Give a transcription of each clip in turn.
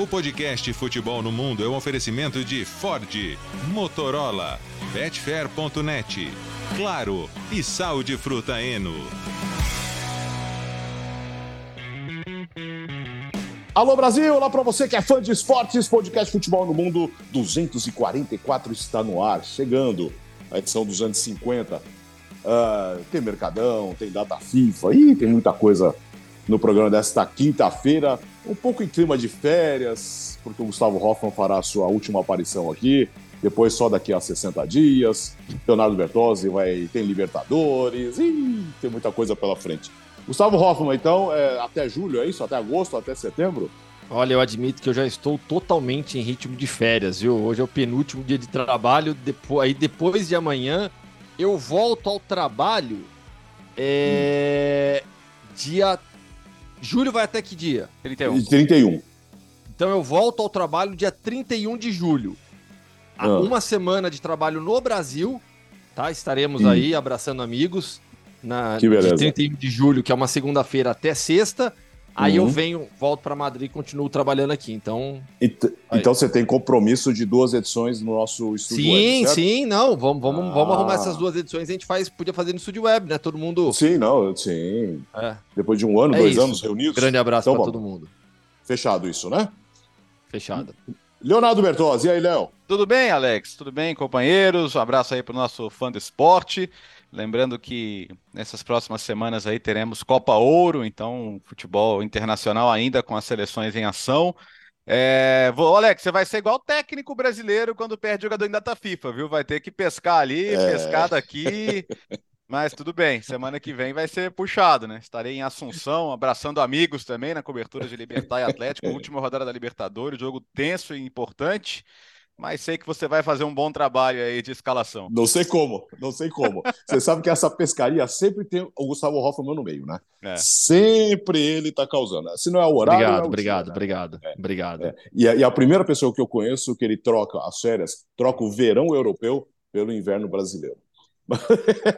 O podcast Futebol no Mundo é um oferecimento de Ford, Motorola, Betfair.net, Claro e Sal de Fruta Eno. Alô Brasil, olá para você que é fã de esportes, podcast Futebol no Mundo 244 está no ar, chegando a edição 250. Uh, tem Mercadão, tem data FIFA, e tem muita coisa no programa desta quinta-feira, um pouco em clima de férias, porque o Gustavo Hoffman fará a sua última aparição aqui, depois só daqui a 60 dias. Leonardo Bertozzi vai tem Libertadores, e tem muita coisa pela frente. Gustavo Hoffman, então, é, até julho, é isso? Até agosto, até setembro? Olha, eu admito que eu já estou totalmente em ritmo de férias, viu? Hoje é o penúltimo dia de trabalho, depois, aí depois de amanhã eu volto ao trabalho é, hum. dia Julho vai até que dia? 31. 31. Então eu volto ao trabalho dia 31 de julho. Ah. Uma semana de trabalho no Brasil, tá? Estaremos hum. aí abraçando amigos na de 31 de julho, que é uma segunda-feira até sexta. Aí uhum. eu venho, volto para Madrid e continuo trabalhando aqui. Então. então você tem compromisso de duas edições no nosso estúdio sim, web, Sim, não. Vamos, vamos, ah. vamos arrumar essas duas edições. A gente faz, podia fazer no estúdio web, né? Todo mundo. Sim, não, sim. É. Depois de um ano, é dois isso. anos reunidos. Grande abraço então, para todo mundo. Fechado isso, né? Fechado. Leonardo Bertozzi, e aí, Léo? Tudo bem, Alex? Tudo bem, companheiros? Um abraço aí para o nosso fã do esporte. Lembrando que nessas próximas semanas aí teremos Copa Ouro, então futebol internacional ainda com as seleções em ação. É, vou, Alex, você vai ser igual técnico brasileiro quando perde jogador em data FIFA, viu? Vai ter que pescar ali, é... pescar daqui. Mas tudo bem, semana que vem vai ser puxado, né? Estarei em Assunção, abraçando amigos também na cobertura de Libertar e Atlético, última rodada da Libertadores, jogo tenso e importante mas sei que você vai fazer um bom trabalho aí de escalação. Não sei como, não sei como. você sabe que essa pescaria sempre tem o Gustavo Hoffman no meio, né? É. Sempre ele está causando. Se não é o horário. Obrigado, é o obrigado, dia, obrigado, né? obrigado. É. E, a, e a primeira pessoa que eu conheço que ele troca as férias, troca o verão europeu pelo inverno brasileiro.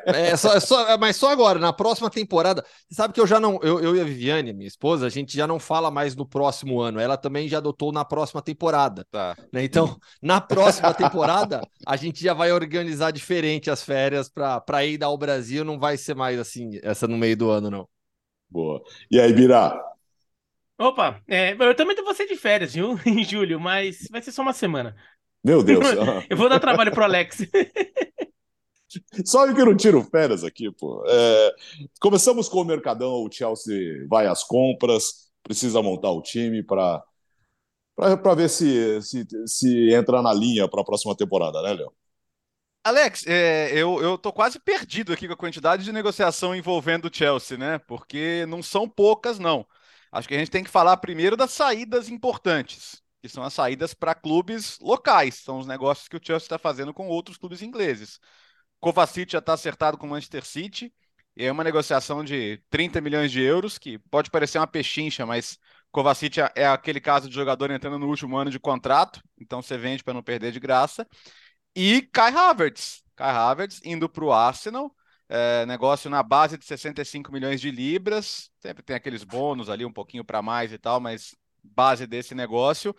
É, só, só, mas só agora, na próxima temporada. Você sabe que eu já não. Eu, eu e a Viviane, minha esposa, a gente já não fala mais no próximo ano. Ela também já adotou na próxima temporada. Tá. Né? Então, na próxima temporada, a gente já vai organizar diferente as férias para ir ao Brasil. Não vai ser mais assim, essa no meio do ano, não. Boa. E aí, Birá? Opa, é, eu também vou ser de férias, viu? Em julho, mas vai ser só uma semana. Meu Deus. eu vou dar trabalho pro Alex. Só eu que não tiro férias aqui, pô. É, começamos com o Mercadão, o Chelsea vai às compras, precisa montar o time para para ver se, se, se entra na linha para a próxima temporada, né, Léo? Alex, é, eu, eu tô quase perdido aqui com a quantidade de negociação envolvendo o Chelsea, né? Porque não são poucas, não. Acho que a gente tem que falar primeiro das saídas importantes, que são as saídas para clubes locais, são os negócios que o Chelsea está fazendo com outros clubes ingleses. Kovacic já está acertado com o Manchester City. É uma negociação de 30 milhões de euros, que pode parecer uma pechincha, mas Kovacic é, é aquele caso de jogador entrando no último ano de contrato, então você vende para não perder de graça. E Kai Havertz. Kai Havertz indo para o Arsenal, é, negócio na base de 65 milhões de libras. Sempre tem aqueles bônus ali, um pouquinho para mais e tal, mas base desse negócio.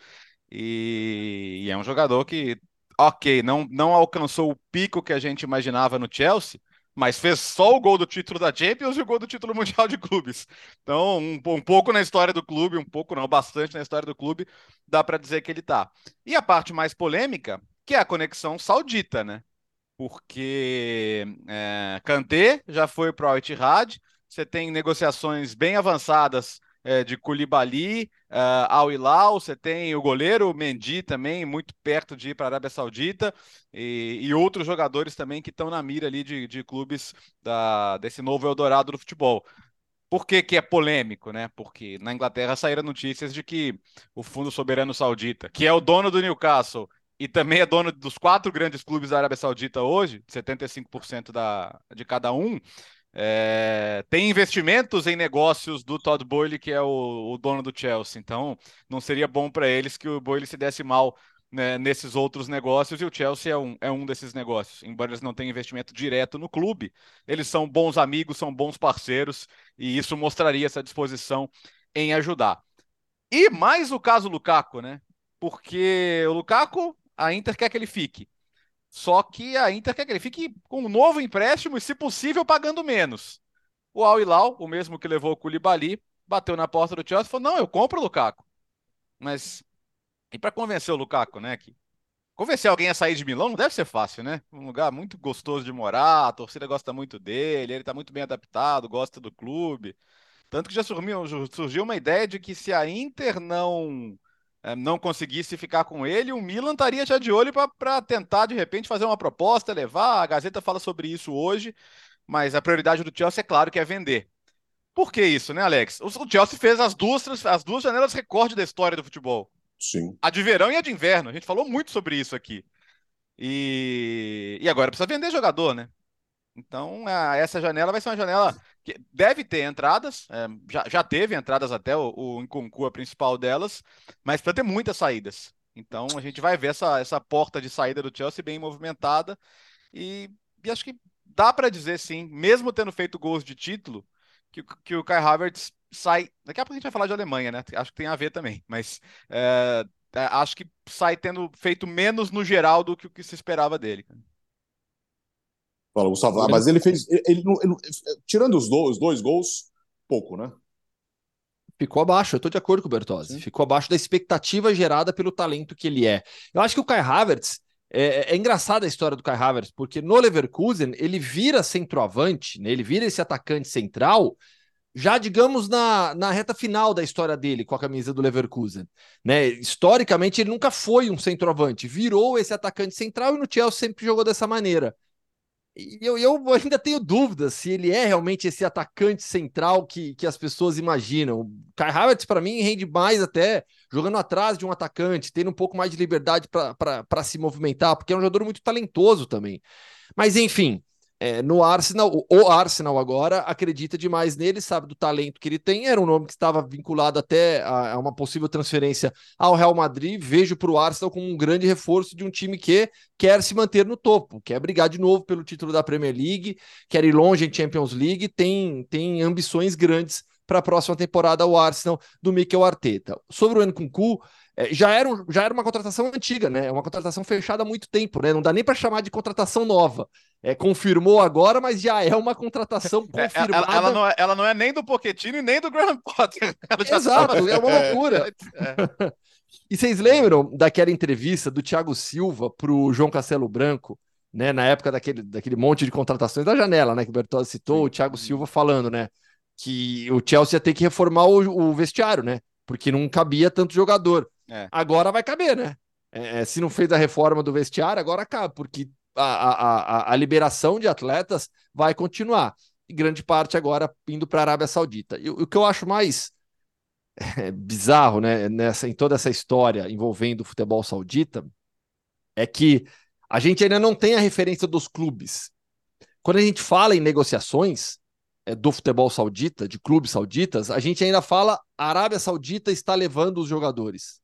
E, e, é um jogador que ok, não, não alcançou o pico que a gente imaginava no Chelsea, mas fez só o gol do título da Champions e o gol do título mundial de clubes. Então, um, um pouco na história do clube, um pouco não, bastante na história do clube, dá para dizer que ele tá. E a parte mais polêmica, que é a conexão saudita, né? Porque é, Kanté já foi para o Al-Ittihad, você tem negociações bem avançadas é, de Koulibaly uh, ao Hilal, você tem o goleiro Mendy também, muito perto de ir para a Arábia Saudita, e, e, outros jogadores também que estão na mira ali de, de clubes da, desse novo Eldorado do futebol. Por que, que é polêmico, né? Porque na Inglaterra saíram notícias de que o Fundo Soberano Saudita, que é o dono do Newcastle e também é dono dos quatro grandes clubes da Arábia Saudita hoje, 75% da, de cada um, é, tem investimentos em negócios do Todd Boyle, que é o, o dono do Chelsea. Então, não seria bom para eles que o Boyle se desse mal né, nesses outros negócios. E o Chelsea é um, é um desses negócios. Embora eles não tenham investimento direto no clube, eles são bons amigos, são bons parceiros. E isso mostraria essa disposição em ajudar. E mais o caso Lukaku, né? Porque o Lukaku, a Inter quer que ele fique. Só que a Inter quer que ele fique com um novo empréstimo e, se possível, pagando menos. O Al Hilal, o mesmo que levou o Koulibaly, bateu na porta do Chelsea e falou: não, eu compro o Lukaku. Mas e para convencer o Lukaku, né? Que convencer alguém a sair de Milão não deve ser fácil, né? Um lugar muito gostoso de morar, a torcida gosta muito dele, ele está muito bem adaptado, gosta do clube. Tanto que já surgiu, surgiu uma ideia de que se a Inter não não conseguisse ficar com ele, o Milan estaria já de olho para tentar, de repente, fazer uma proposta, levar. A Gazeta fala sobre isso hoje, mas a prioridade do Chelsea, é claro, que é vender. Por que isso, né, Alex? O Chelsea fez as duas, as duas janelas recorde da história do futebol. Sim. A de verão e a de inverno. A gente falou muito sobre isso aqui. E, e agora precisa vender jogador, né? Então, a, essa janela vai ser uma janela deve ter entradas, é, já, já teve entradas até o, o a principal delas, mas precisa ter muitas saídas. Então, a gente vai ver essa, essa porta de saída do Chelsea bem movimentada e, e acho que dá para dizer sim, mesmo tendo feito gols de título, que, que o Kai Havertz sai. Daqui a pouco a gente vai falar de Alemanha, né? Acho que tem a ver também, mas é, é, acho que sai tendo feito menos no geral do que o que se esperava dele. Fala, Gustavo. Ah, mas ele fez. Ele, ele, ele, tirando os dois, os dois gols, pouco, né? Ficou abaixo, eu estou de acordo com o Bertozzi. Sim. Ficou abaixo da expectativa gerada pelo talento que ele é. Eu acho que o Kai Havertz. É, é engraçada a história do Kai Havertz, porque no Leverkusen ele vira centroavante, né? ele vira esse atacante central já, digamos, na, na reta final da história dele com a camisa do Leverkusen. Né? Historicamente, ele nunca foi um centroavante, virou esse atacante central e no Chelsea sempre jogou dessa maneira. E eu, eu ainda tenho dúvidas se ele é realmente esse atacante central que, que as pessoas imaginam. O Kai Havertz, para mim, rende mais até jogando atrás de um atacante, tendo um pouco mais de liberdade para se movimentar, porque é um jogador muito talentoso também. Mas, enfim, é, no Arsenal, o Arsenal agora acredita demais nele, sabe do talento que ele tem. Era um nome que estava vinculado até a, a uma possível transferência ao Real Madrid. Vejo para o Arsenal como um grande reforço de um time que quer se manter no topo, quer brigar de novo pelo título da Premier League, quer ir longe em Champions League, tem, tem ambições grandes para a próxima temporada o Arsenal do Mikel Arteta. Sobre o Nkunku, já, era um, já era uma contratação antiga, né? É uma contratação fechada há muito tempo, né? Não dá nem para chamar de contratação nova. É, confirmou agora, mas já é uma contratação confirmada. É, ela, ela, não é, ela não é nem do Pochettino e nem do Graham Potter. Exato, é uma loucura. É. e vocês lembram daquela entrevista do Thiago Silva para o João Castelo Branco, né? Na época daquele, daquele monte de contratações da janela, né? Que o Bertozzi citou, o Thiago Silva falando, né? Que o Chelsea ia ter que reformar o, o vestiário, né? Porque não cabia tanto jogador. É. Agora vai caber, né? É, é, se não fez a reforma do vestiário, agora cabe, porque a, a, a, a liberação de atletas vai continuar. E grande parte agora indo para a Arábia Saudita. E o, que eu acho mais é, bizarro né, nessa, em toda essa história envolvendo o futebol saudita é que a gente ainda não tem a referência dos clubes. Quando a gente fala em negociações é, do futebol saudita, de clubes sauditas, a gente ainda fala a Arábia Saudita está levando os jogadores.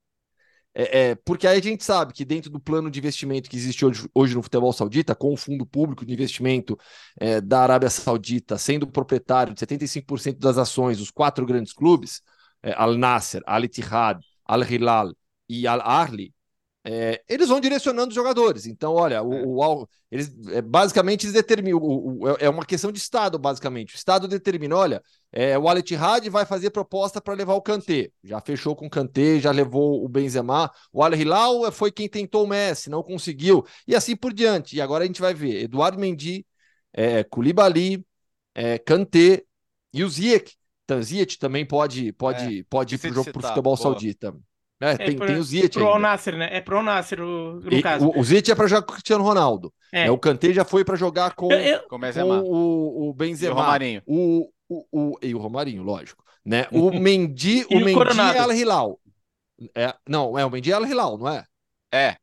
É, é, porque aí a gente sabe que dentro do plano de investimento que existe hoje, hoje no futebol saudita, com o fundo público de investimento é, da Arábia Saudita sendo proprietário de 75% das ações dos quatro grandes clubes, é, Al Nasser, Al Ittihad, Al Hilal e Al Ahly, é, eles vão direcionando os jogadores. Então, olha, o, é. o eles é, basicamente eles determinam. O, o, é, é uma questão de Estado, basicamente. O Estado determina: olha, é, o Al Ittihad vai fazer proposta para levar o Kanté. Já fechou com o Kanté, já levou o Benzema. O Al Hilal foi quem tentou o Messi, não conseguiu. E assim por diante. E agora a gente vai ver Eduardo Mendy, é, Koulibaly, é, Kanté e o Ziyech. Então, Ziyech também pode, pode, pode ir para o futebol Boa. saudita. É, é, tem, pro, tem o Ziyech Pro Al Nasser, né? É pro Nasser, o, no e, caso. O, o Ziyech é para jogar com o Cristiano Ronaldo. É. é o Kanté já foi para jogar com, eu, eu... com, com o, o Benzema. E o Romarinho. O, o, o, e o Romarinho, lógico. Né? O Mendy, o Mendy é Al Hilal. É, não, é o Mendy é Al Hilal, não é? É.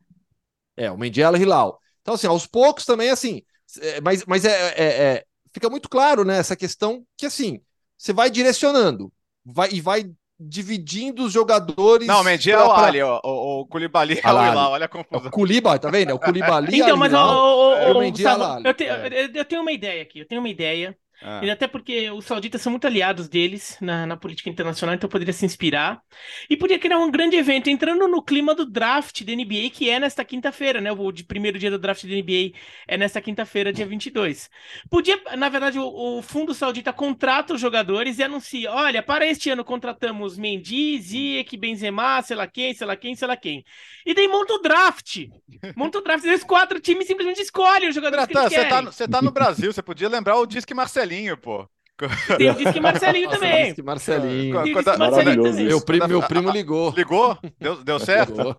É, o Mendy é Al Hilal. Então, assim, aos poucos também, assim, é, mas, mas é, é, é, fica muito claro, né, essa questão que, assim, você vai direcionando vai, e vai dividindo os jogadores. Não, o Mendy é o Ali, o, o, o Koulibaly é o Hilal, olha a confusão. O Koulibaly, tá vendo? O Koulibaly então, mas o, o, o, Mendy é eu, te, eu, eu tenho uma ideia aqui, eu tenho uma ideia. Ah. Até porque os sauditas são muito aliados deles na, na política internacional, então poderia se inspirar. E podia criar um grande evento, entrando no clima do draft da NBA, que é nesta quinta-feira, né? O de primeiro dia do draft da NBA é nesta quinta-feira, dia 22. Podia, na verdade, o, o fundo saudita contrata os jogadores e anuncia: olha, para este ano contratamos Mendy, Ziyech, Benzema, sei lá quem, sei lá quem, sei lá quem. E daí monta o draft. Monta o draft. Esses quatro times simplesmente escolhem os jogadores Natan, que eles você tá, você tá no Brasil, você podia lembrar o Disque Marcelinho, pô. Tem o Disque Marcelinho Nossa, também. Disque Marcelinho. Disque Marcelinho também. Meu primo, meu primo ligou. Ligou? Deu, deu certo? Ligou.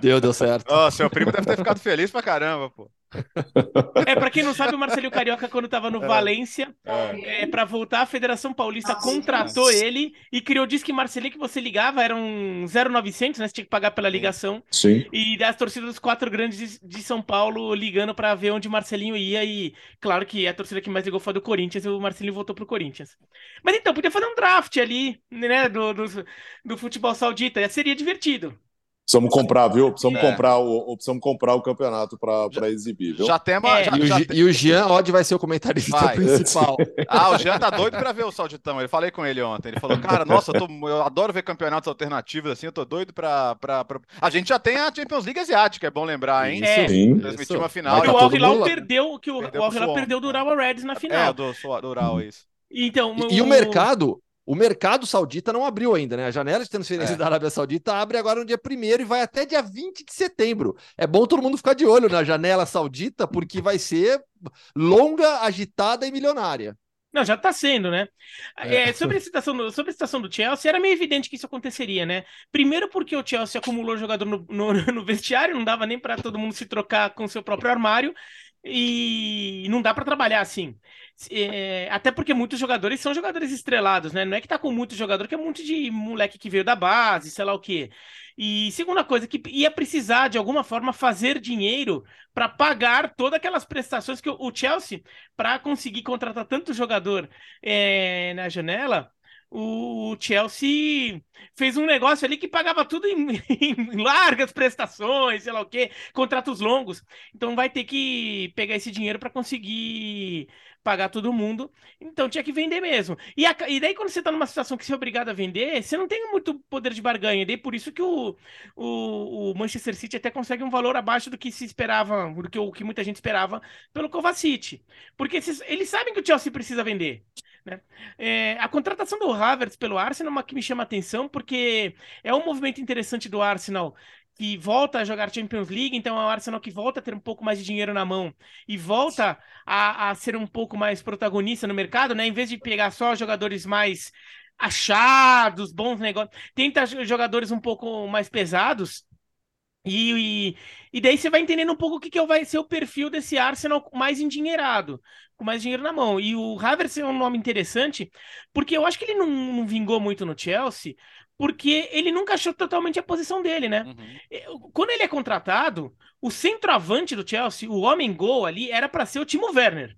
Deu, deu certo. Oh, seu primo deve ter ficado feliz pra caramba, pô. É, pra quem não sabe, o Marcelinho Carioca, quando tava no é. Valência, é. é, pra voltar, a Federação Paulista Nossa, contratou nossa. ele e criou o Disque Marcelinho que você ligava, era um 0900, né? Você tinha que pagar pela ligação. Sim. E as torcidas dos quatro grandes de São Paulo ligando pra ver onde o Marcelinho ia. E claro que a torcida que mais ligou foi a do Corinthians e o Marcelinho voltou pro Corinthians. Mas então, podia fazer um draft ali, né? Do, do, do futebol saudita. Seria divertido. Precisamos comprar, viu? Precisamos, é. comprar, o, precisamos comprar o campeonato para exibir, viu? Já tem uma, é. já, e, o, já e o Jean Odd vai ser o comentarista vai. principal. ah, o Jean tá doido para ver o Sauditão. Ele falei com ele ontem. Ele falou, cara, nossa, eu, tô, eu adoro ver campeonatos alternativos assim, eu tô doido para. Pra, pra... A gente já tem a Champions League Asiática, é bom lembrar, hein? É. Sim. Transmitiu uma final. E o Al Hilal perdeu, que o, perdeu o Al Hilal perdeu do Urawa Reds na final. É, do, do Ural, isso. Então, e, o... e o mercado o mercado saudita não abriu ainda, né? A janela de transferência é. da Arábia Saudita abre agora no dia 1 e vai até dia 20 de setembro. É bom todo mundo ficar de olho na janela saudita, porque vai ser longa, agitada e milionária. Não, já está sendo, né? É. É, sobre, a situação do, sobre a situação do Chelsea, era meio evidente que isso aconteceria, né? Primeiro porque o Chelsea acumulou jogador no, no, no vestiário, não dava nem para todo mundo se trocar com seu próprio armário, e não dá para trabalhar assim. É, até porque muitos jogadores são jogadores estrelados, né? Não é que tá com muito jogador, que é um monte de moleque que veio da base, sei lá o quê. E segunda coisa, que ia precisar de alguma forma fazer dinheiro para pagar todas aquelas prestações que o Chelsea, para conseguir contratar tanto jogador é, na janela, o Chelsea fez um negócio ali que pagava tudo em, em, largas prestações, sei lá o quê, contratos longos. Então vai ter que pegar esse dinheiro para conseguir pagar todo mundo. Então tinha que vender mesmo. E, a, e daí, quando você está numa situação que você é obrigado a vender, você não tem muito poder de barganha. E daí por isso que o, o, o, Manchester City até consegue um valor abaixo do que se esperava, do que, o que muita gente esperava pelo Kovacic. Porque eles sabem que o Chelsea precisa vender. Né? É, a contratação do Havertz pelo Arsenal é uma que me chama atenção, porque é um movimento interessante do Arsenal que volta a jogar Champions League, então é o Arsenal que volta a ter um pouco mais de dinheiro na mão e volta a, a ser um pouco mais protagonista no mercado, né? Em vez de pegar só jogadores mais achados, bons negócios, tenta jogadores um pouco mais pesados. E, e, e, daí você vai entendendo um pouco o que, que vai ser o perfil desse Arsenal mais endinheirado, com mais dinheiro na mão. E o Havertz é um nome interessante, porque eu acho que ele não, não vingou muito no Chelsea, porque ele nunca achou totalmente a posição dele, né? Uhum. Quando ele é contratado, o centroavante do Chelsea, o homem gol ali, era para ser o Timo Werner.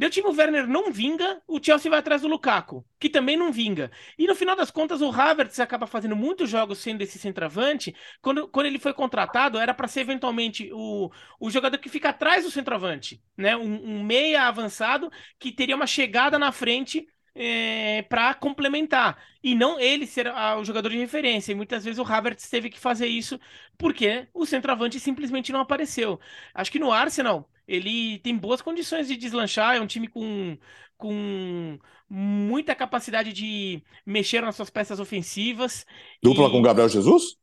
Daí o Timo Werner não vinga, o Chelsea vai atrás do Lukaku, que também não vinga. E no final das contas, o Havertz acaba fazendo muitos jogos sendo esse centroavante. Quando, quando ele foi contratado, era para ser eventualmente o, o jogador que fica atrás do centroavante, né? Um, um meia avançado que teria uma chegada na frente é, para complementar e não ele ser a, o jogador de referência. E muitas vezes o Havertz teve que fazer isso porque o centroavante simplesmente não apareceu. Acho que no Arsenal ele tem boas condições de deslanchar, é um time com, com muita capacidade de mexer nas suas peças ofensivas. Dupla e... com Gabriel Jesus?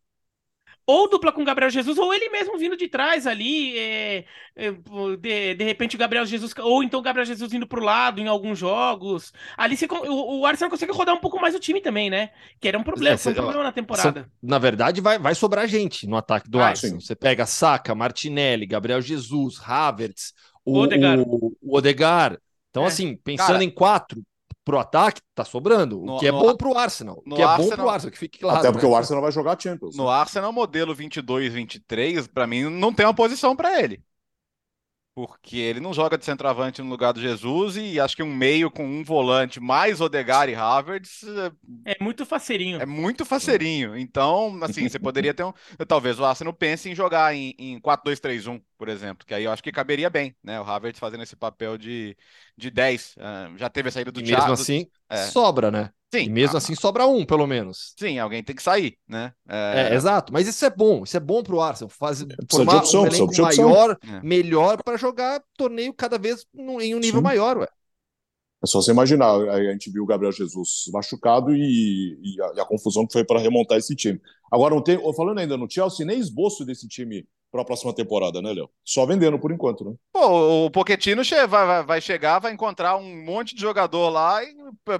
Ou dupla com o Gabriel Jesus, ou ele mesmo vindo de trás ali, é, é, de, de repente o Gabriel Jesus, ou então o Gabriel Jesus indo pro lado em alguns jogos. Ali você, o, o Arsenal consegue rodar um pouco mais o time também, né? Que era um problema, é, foi um problema na temporada. na verdade, vai, vai sobrar gente no ataque do ah, Arsenal. Sim. Você pega Saka, Martinelli, Gabriel Jesus, Havertz, o, Odegar. O, o Odegar. Então, é. assim, pensando Cara, em quatro, pro ataque, tá sobrando. O que é bom pro Arsenal. O que é Arsenal, bom pro Arsenal, que fique claro. Até porque né? o Arsenal vai jogar Champions. No Arsenal, modelo 22, 23, para mim, não tem uma posição para ele. Porque ele não joga de centroavante no lugar do Jesus e acho que um meio com um volante mais Odegar e Havertz. É muito faceirinho. É muito faceirinho. Então, assim, você poderia ter um. Talvez o Arsenal pense em jogar em, em 4-2-3-1 por exemplo, que aí eu acho que caberia bem, né? O Havertz fazendo esse papel de, de 10. Uh, já teve a saída do e Thiago. Mesmo assim, é. sobra, né? Sim. E mesmo assim sobra um, pelo menos. Sim, alguém tem que sair, né? É, é exato. Mas isso é bom, isso é bom pro Arsenal. Faz, formar opção, um elenco maior, é. melhor para jogar torneio cada vez em um nível Sim. maior, ué. É só você imaginar, a gente viu o Gabriel Jesus machucado e, e, a, e a, confusão que foi para remontar esse time. Agora, não tem, falando ainda no Chelsea, nem esboço desse time para a próxima temporada, né, Léo? Só vendendo por enquanto, né? Pô, o Pochettino vai, vai chegar, vai encontrar um monte de jogador lá e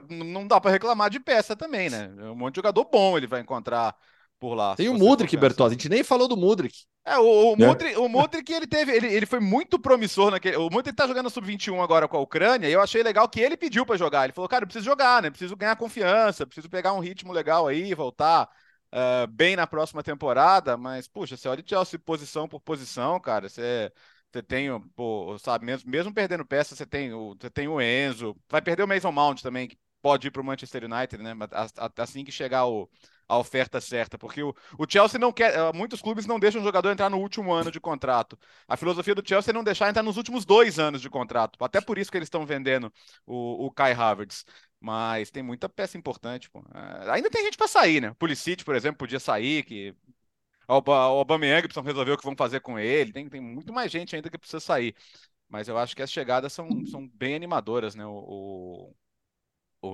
não dá para reclamar de peça também, né? Um monte de jogador bom ele vai encontrar por lá. Tem o Mudrik, Bertozzi, a gente nem falou do Mudrik. É, o, o, né? Mudrik, o Mudrik, ele teve, ele, ele foi muito promissor naquele. O Mudrik tá jogando sub-21 agora com a Ucrânia, e eu achei legal que ele pediu para jogar. Ele falou, cara, eu preciso jogar, né? Preciso ganhar confiança, preciso pegar um ritmo legal aí, voltar uh, bem na próxima temporada, mas, puxa, você olha o Chelsea posição por posição, cara, você, você tem, pô, sabe, mesmo, mesmo perdendo peça, você tem, o, você tem o Enzo, vai perder o Mason Mount também, que pode ir para o Manchester United, né, assim que chegar o, a oferta certa, porque o, o Chelsea não quer, eh, muitos clubes não deixam o jogador entrar no último ano de contrato. A filosofia do Chelsea é não deixar entrar nos últimos dois anos de contrato, até por isso que eles estão vendendo o, o Kai Havertz. Mas tem muita peça importante, pô. É, ainda tem gente para sair, né? Pulisic, por exemplo, podia sair, que o Aubameyang precisam resolver o que vão fazer com ele. Tem, tem muito mais gente ainda que precisa sair. Mas eu acho que as chegadas são, são bem animadoras, né? O, o,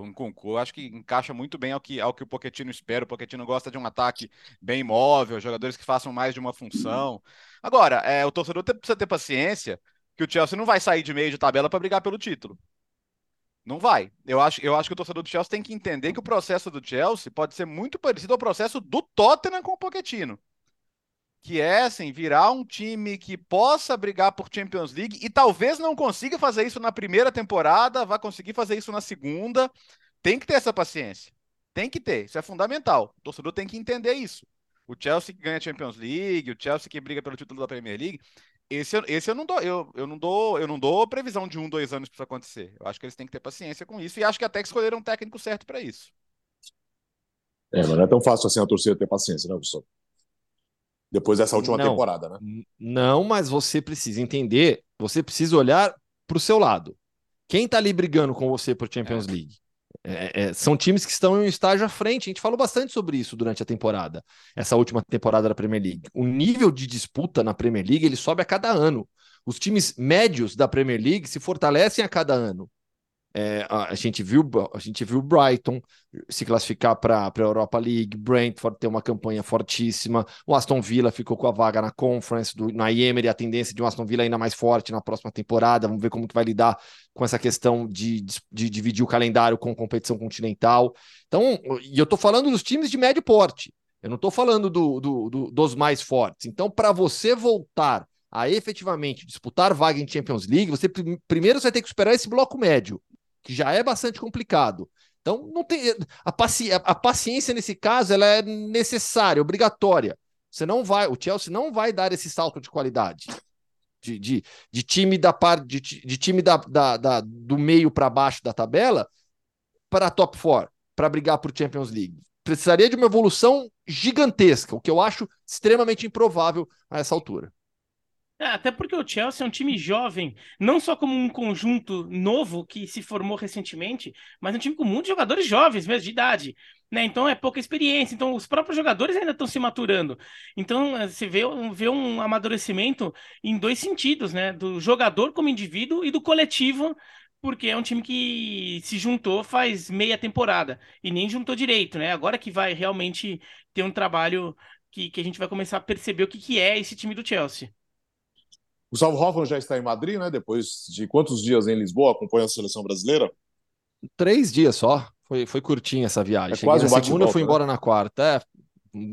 o Nkunku, acho que encaixa muito bem ao que, ao que o Pochettino espera. O Pochettino gosta de um ataque bem móvel, jogadores que façam mais de uma função. Agora, é, o torcedor precisa ter paciência que o Chelsea não vai sair de meio de tabela para brigar pelo título. Não vai. Eu acho, eu acho que o torcedor do Chelsea tem que entender que o processo do Chelsea pode ser muito parecido ao processo do Tottenham com o Pochettino. Que é, assim, virar um time que possa brigar por Champions League e talvez não consiga fazer isso na primeira temporada, vai conseguir fazer isso na segunda. Tem que ter essa paciência. Tem que ter. Isso é fundamental. O torcedor tem que entender isso. O Chelsea que ganha Champions League, o Chelsea que briga pelo título da Premier League, esse, esse eu não dou, eu, eu não dou, eu não dou previsão de um, dois anos para isso acontecer. Eu acho que eles têm que ter paciência com isso e acho que até que escolheram um técnico certo para isso. É, mas não é tão fácil assim a torcida ter paciência, né, Gustavo? Depois dessa última não, temporada, né? Não, mas você precisa entender, você precisa olhar para o seu lado. Quem está ali brigando com você por Champions é. League? É, é, são times que estão em um estágio à frente. A gente falou bastante sobre isso durante a temporada, essa última temporada da Premier League. O nível de disputa na Premier League ele sobe a cada ano. Os times médios da Premier League se fortalecem a cada ano. É, a, gente viu a gente viu Brighton se classificar para a Europa League, Brentford ter uma campanha fortíssima, o Aston Villa ficou com a vaga na Conference, do, na Emery, a tendência de um Aston Villa ainda mais forte na próxima temporada, vamos ver como que vai lidar com essa questão de, de, de dividir o calendário com competição continental. Então, e eu estou falando dos times de médio porte, eu não estou falando do, do, do, dos mais fortes. Então, para você voltar a efetivamente disputar vaga em Champions League, você primeiro você vai ter que superar esse bloco médio que já é bastante complicado. Então, não tem a, paci a paciência nesse caso ela é necessária, obrigatória. Você não vai, o Chelsea não vai dar esse salto de qualidade. De, de, de time da parte de, de, time da, da, da do meio para baixo da tabela para top 4, para brigar por Champions League. Precisaria de uma evolução gigantesca, o que eu acho extremamente improvável a essa altura. É, até porque o Chelsea é um time jovem, não só como um conjunto novo que se formou recentemente, mas um time com muitos jogadores jovens, mesmo de idade. Né? Então é pouca experiência. Então os próprios jogadores ainda estão se maturando. Então eh, você vê, vê um amadurecimento em dois sentidos, né? Do jogador como indivíduo e do coletivo porque é um time que se juntou faz meia temporada e nem juntou direito, né? Agora que vai realmente ter um trabalho que, que a gente vai começar a perceber o que, que é esse time do Chelsea. Gustavo Hoffmann já está em Madrid, né? Depois de quantos dias em Lisboa acompanha a seleção brasileira? Três dias só. Foi, foi curtinha essa viagem. É quase na um segunda, eu fui né? embora na quarta. É,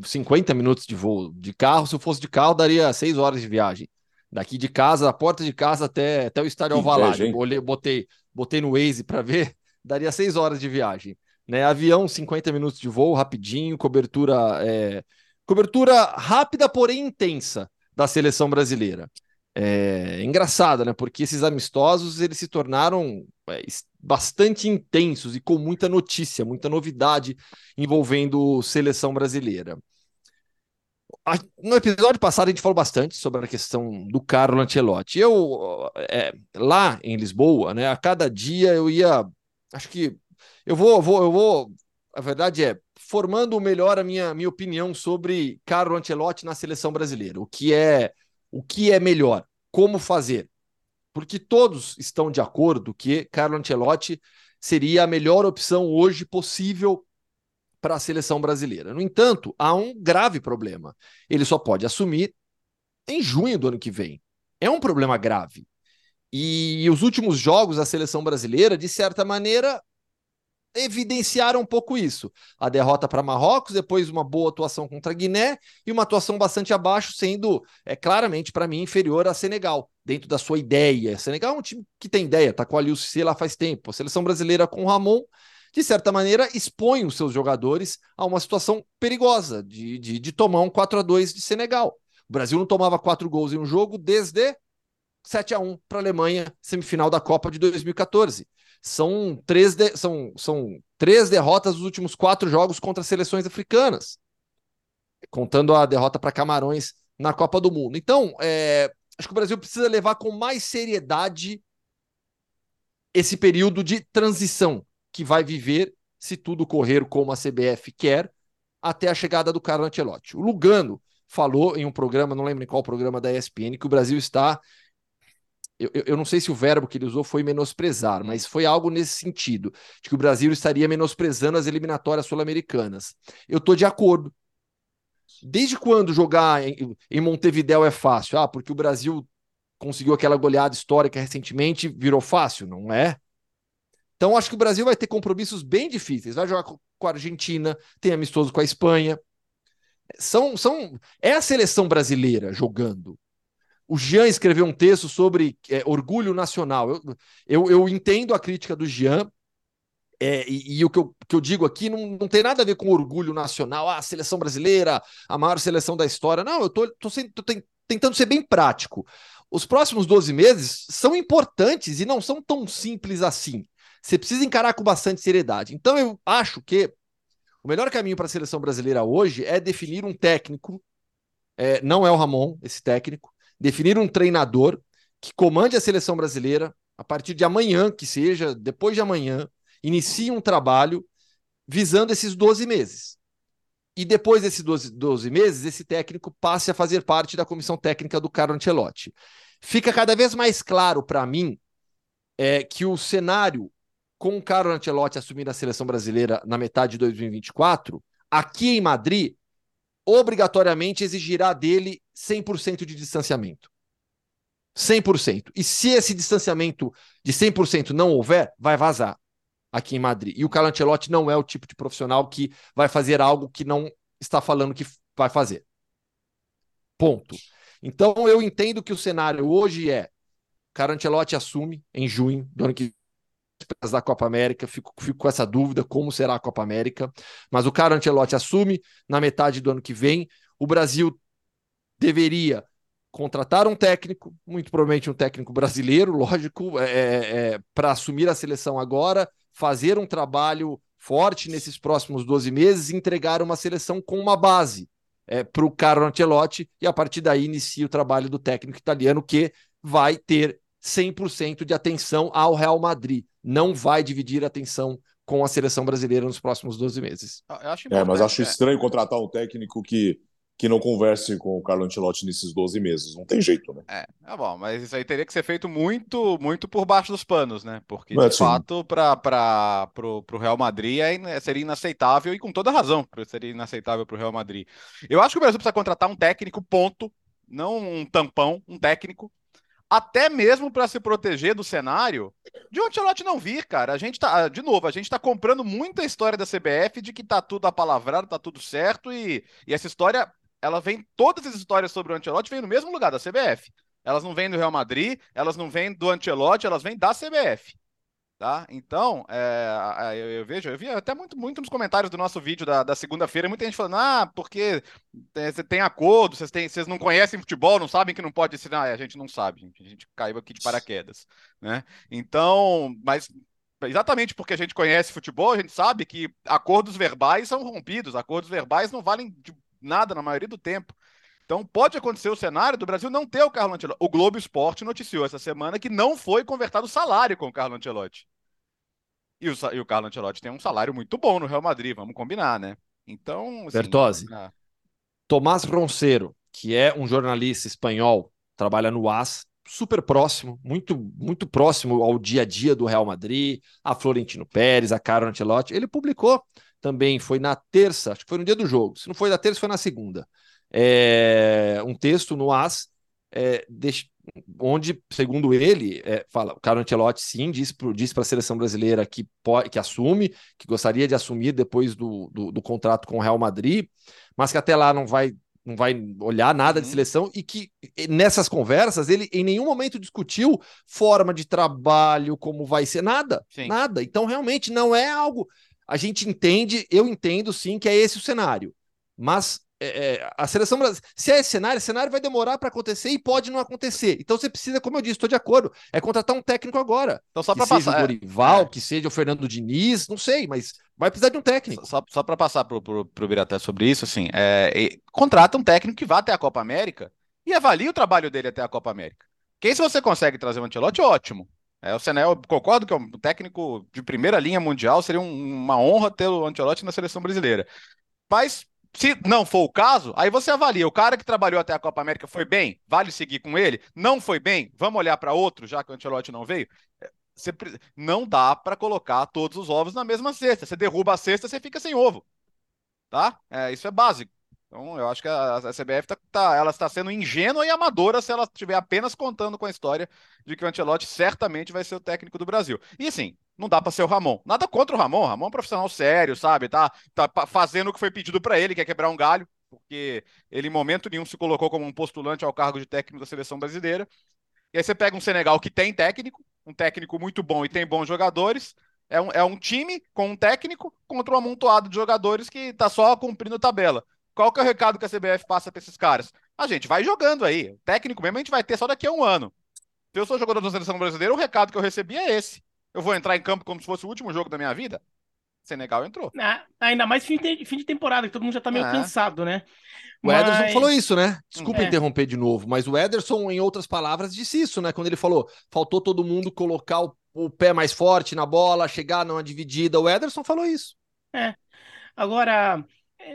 50 minutos de voo. De carro, se eu fosse de carro, daria seis horas de viagem. Daqui de casa, da porta de casa até, até o estádio Alvalade. Botei, botei no Waze para ver, daria seis horas de viagem. Né? Avião, 50 minutos de voo, rapidinho, cobertura, é... cobertura rápida, porém intensa da seleção brasileira. É engraçado, né? Porque esses amistosos eles se tornaram é, bastante intensos e com muita notícia, muita novidade envolvendo seleção brasileira. No episódio passado a gente falou bastante sobre a questão do Carlo Ancelotti. Eu é, lá em Lisboa, né? A cada dia eu ia, acho que eu vou, vou, eu vou. A verdade é formando melhor a minha, minha opinião sobre Carlo Ancelotti na seleção brasileira. O que é o que é melhor, como fazer, porque todos estão de acordo que Carlo Ancelotti seria a melhor opção hoje possível para a seleção brasileira. No entanto, há um grave problema. Ele só pode assumir em junho do ano que vem. É um problema grave. E os últimos jogos da seleção brasileira, de certa maneira, evidenciaram um pouco isso. A derrota para Marrocos, depois uma boa atuação contra Guiné e uma atuação bastante abaixo, sendo é claramente para mim inferior a Senegal, dentro da sua ideia. Senegal é um time que tem ideia, tá com a Liu lá faz tempo. A seleção brasileira com o Ramon de certa maneira, expõe os seus jogadores a uma situação perigosa de, de, de tomar um 4 a 2 de Senegal. O Brasil não tomava quatro gols em um jogo desde 7 a 1 para a Alemanha, semifinal da Copa de 2014. São três, de, são, são três derrotas nos últimos quatro jogos contra seleções africanas, contando a derrota para Camarões na Copa do Mundo. Então, é, acho que o Brasil precisa levar com mais seriedade esse período de transição que vai viver se tudo correr como a CBF quer até a chegada do Carlo Ancelotti. O Lugano falou em um programa, não lembro em qual programa da ESPN, que o Brasil está. Eu, eu não sei se o verbo que ele usou foi menosprezar, mas foi algo nesse sentido, de que o Brasil estaria menosprezando as eliminatórias sul-americanas. Eu estou de acordo. Desde quando jogar em, em Montevidéu é fácil? Ah, porque o Brasil conseguiu aquela goleada histórica recentemente, virou fácil? Não é. Então, acho que o Brasil vai ter compromissos bem difíceis. Vai jogar com a Argentina, tem amistoso com a Espanha. São, são, é a seleção brasileira jogando. O Jean escreveu um texto sobre é, orgulho nacional. Eu, eu, eu, entendo a crítica do Jean, é, e, e, o que eu, que eu digo aqui não, não tem nada a ver com orgulho nacional, ah, a seleção brasileira, a maior seleção da história. Não, eu tô, tô, tô tentando ser bem prático. Os próximos 12 meses são importantes e não são tão simples assim. Você precisa encarar com bastante seriedade. Então, eu acho que o melhor caminho para a seleção brasileira hoje é definir um técnico, é, não é o Ramon, esse técnico, definir um treinador que comande a seleção brasileira a partir de amanhã, que seja, depois de amanhã, inicie um trabalho visando esses 12 meses. E depois desses 12, 12 meses, esse técnico passe a fazer parte da comissão técnica do Carlo Ancelotti. Fica cada vez mais claro para mim é, que o cenário com o Carlo Ancelotti assumindo a seleção brasileira na metade de 2024, aqui em Madrid, obrigatoriamente exigirá dele 100% de distanciamento. 100%. E se esse distanciamento de 100% não houver, vai vazar aqui em Madrid. E o Carlo Ancelotti não é o tipo de profissional que vai fazer algo que não está falando que vai fazer. Ponto. Então eu entendo que o cenário hoje é Carlo Ancelotti assume em junho do ano que da Copa América, fico, fico com essa dúvida como será a Copa América, mas o Carlo Ancelotti assume na metade do ano que vem, o Brasil deveria contratar um técnico, muito provavelmente um técnico brasileiro, lógico, é, é, é para assumir a seleção agora, fazer um trabalho forte nesses próximos 12 meses, entregar uma seleção com uma base é, para o Carlo Ancelotti e a partir daí inicia o trabalho do técnico italiano que vai ter 100% de atenção ao Real Madrid. Não vai dividir atenção com a seleção brasileira nos próximos 12 meses. é, mas acho é. estranho contratar um técnico que, que não converse com o Carlo Ancelotti nesses 12 meses. Não tem jeito, né? É, é bom, mas isso aí teria que ser feito muito, muito por baixo dos panos, né? Porque, de é, fato, para o Real Madrid é, seria inaceitável, e com toda razão seria inaceitável para o Real Madrid. Eu acho que o Brasil precisa contratar um técnico, ponto. Não um tampão, um técnico até mesmo para se proteger do cenário de o Ancelotti não vir, cara. A gente tá, de novo, a gente tá comprando muita história da CBF de que tá tudo apalavrado, tá tudo certo e, e essa história, ela vem, todas as histórias sobre o Ancelotti vêm no mesmo lugar, da CBF. Elas não vêm do Real Madrid, elas não vêm do Ancelotti, elas vêm da CBF. Tá? Então, é, eu, eu, vejo, eu vi até muito, muito nos comentários do nosso vídeo da, da segunda-feira, muita gente falando, ah, porque você tem acordo, vocês, não conhecem futebol, não sabem que não pode ensinar. É, a gente não sabe, gente, a gente caiu aqui de paraquedas. Né? Então, mas exatamente porque a gente conhece futebol, a gente sabe que acordos verbais são rompidos, acordos verbais não valem de nada na maioria do tempo. Então pode acontecer o cenário do Brasil não ter o Carlo Ancelotti. O Globo Esporte noticiou essa semana que não foi convertado o salário com o Carlo Ancelotti. E o, e o Carlo Ancelotti tem um salário muito bom no Real Madrid, vamos combinar, né? Então. Assim, Bertozzi. Ah. Tomás Roncero, que é um jornalista espanhol, trabalha no AS, super próximo, muito muito próximo ao dia a dia do Real Madrid, a Florentino Pérez, a Carlo Ancelotti. Ele publicou também, foi na terça, acho que foi no dia do jogo. Se não foi na terça, foi na segunda. É, um texto no AS, é, onde, segundo ele, é, fala, o Carlo Ancelotti sim disse para a seleção brasileira que, pode, que assume, que gostaria de assumir depois do, do, do contrato com o Real Madrid, mas que até lá não vai não vai olhar nada uhum. de seleção e que nessas conversas ele em nenhum momento discutiu forma de trabalho, como vai ser, nada, sim. nada. Então realmente não é algo. A gente entende, eu entendo sim que é esse o cenário, mas é, é a seleção brasileira, se é esse cenário, esse cenário vai demorar para acontecer e pode não acontecer. Então você precisa, como eu disse, estou de acordo, é contratar um técnico agora. Então só para passar, o Dorival, é. que seja o Fernando Diniz, não sei, mas vai precisar de um técnico. Só, só para passar para o Biraté sobre isso, assim, é, contrata um técnico que vá até a Copa América e avalie o trabalho dele até a Copa América. Quem se você consegue trazer o Antelote, ótimo. É, o Senel, concordo que é um técnico de primeira linha mundial, seria um, uma honra ter o Ancelotti na seleção brasileira. Mas se não for o caso, aí você avalia. O cara que trabalhou até a Copa América foi bem? Vale seguir com ele? Não foi bem? Vamos olhar para outro, já que o Ancelotti não veio? É, você, não dá para colocar todos os ovos na mesma cesta. Você derruba a cesta, você fica sem ovo. Tá? É, isso é básico. Então, eu acho que a, a CBF tá, tá, ela está sendo ingênua e amadora se ela estiver apenas contando com a história de que o Ancelotti certamente vai ser o técnico do Brasil. E assim, não dá para ser o Ramon. Nada contra o Ramon. O Ramon é um profissional sério, sabe? Tá, tá fazendo o que foi pedido para ele, que é quebrar um galho, porque ele em momento nenhum se colocou como um postulante ao cargo de técnico da seleção brasileira. E aí você pega um Senegal que tem técnico, um técnico muito bom e tem bons jogadores. É um, é um time com um técnico contra um amontoado de jogadores que está só cumprindo tabela. Qual que é o recado que a CBF passa para esses caras? A gente vai jogando aí. O técnico mesmo a gente vai ter só daqui a um ano. Se eu sou jogador da seleção brasileira, o recado que eu recebi é esse. Eu vou entrar em campo como se fosse o último jogo da minha vida? Senegal entrou. Ah, ainda mais fim de, fim de temporada, que todo mundo já tá meio é. cansado, né? O mas... Ederson falou isso, né? Desculpa é. interromper de novo, mas o Ederson, em outras palavras, disse isso, né? Quando ele falou, faltou todo mundo colocar o, o pé mais forte na bola, chegar numa dividida. O Ederson falou isso. É. Agora,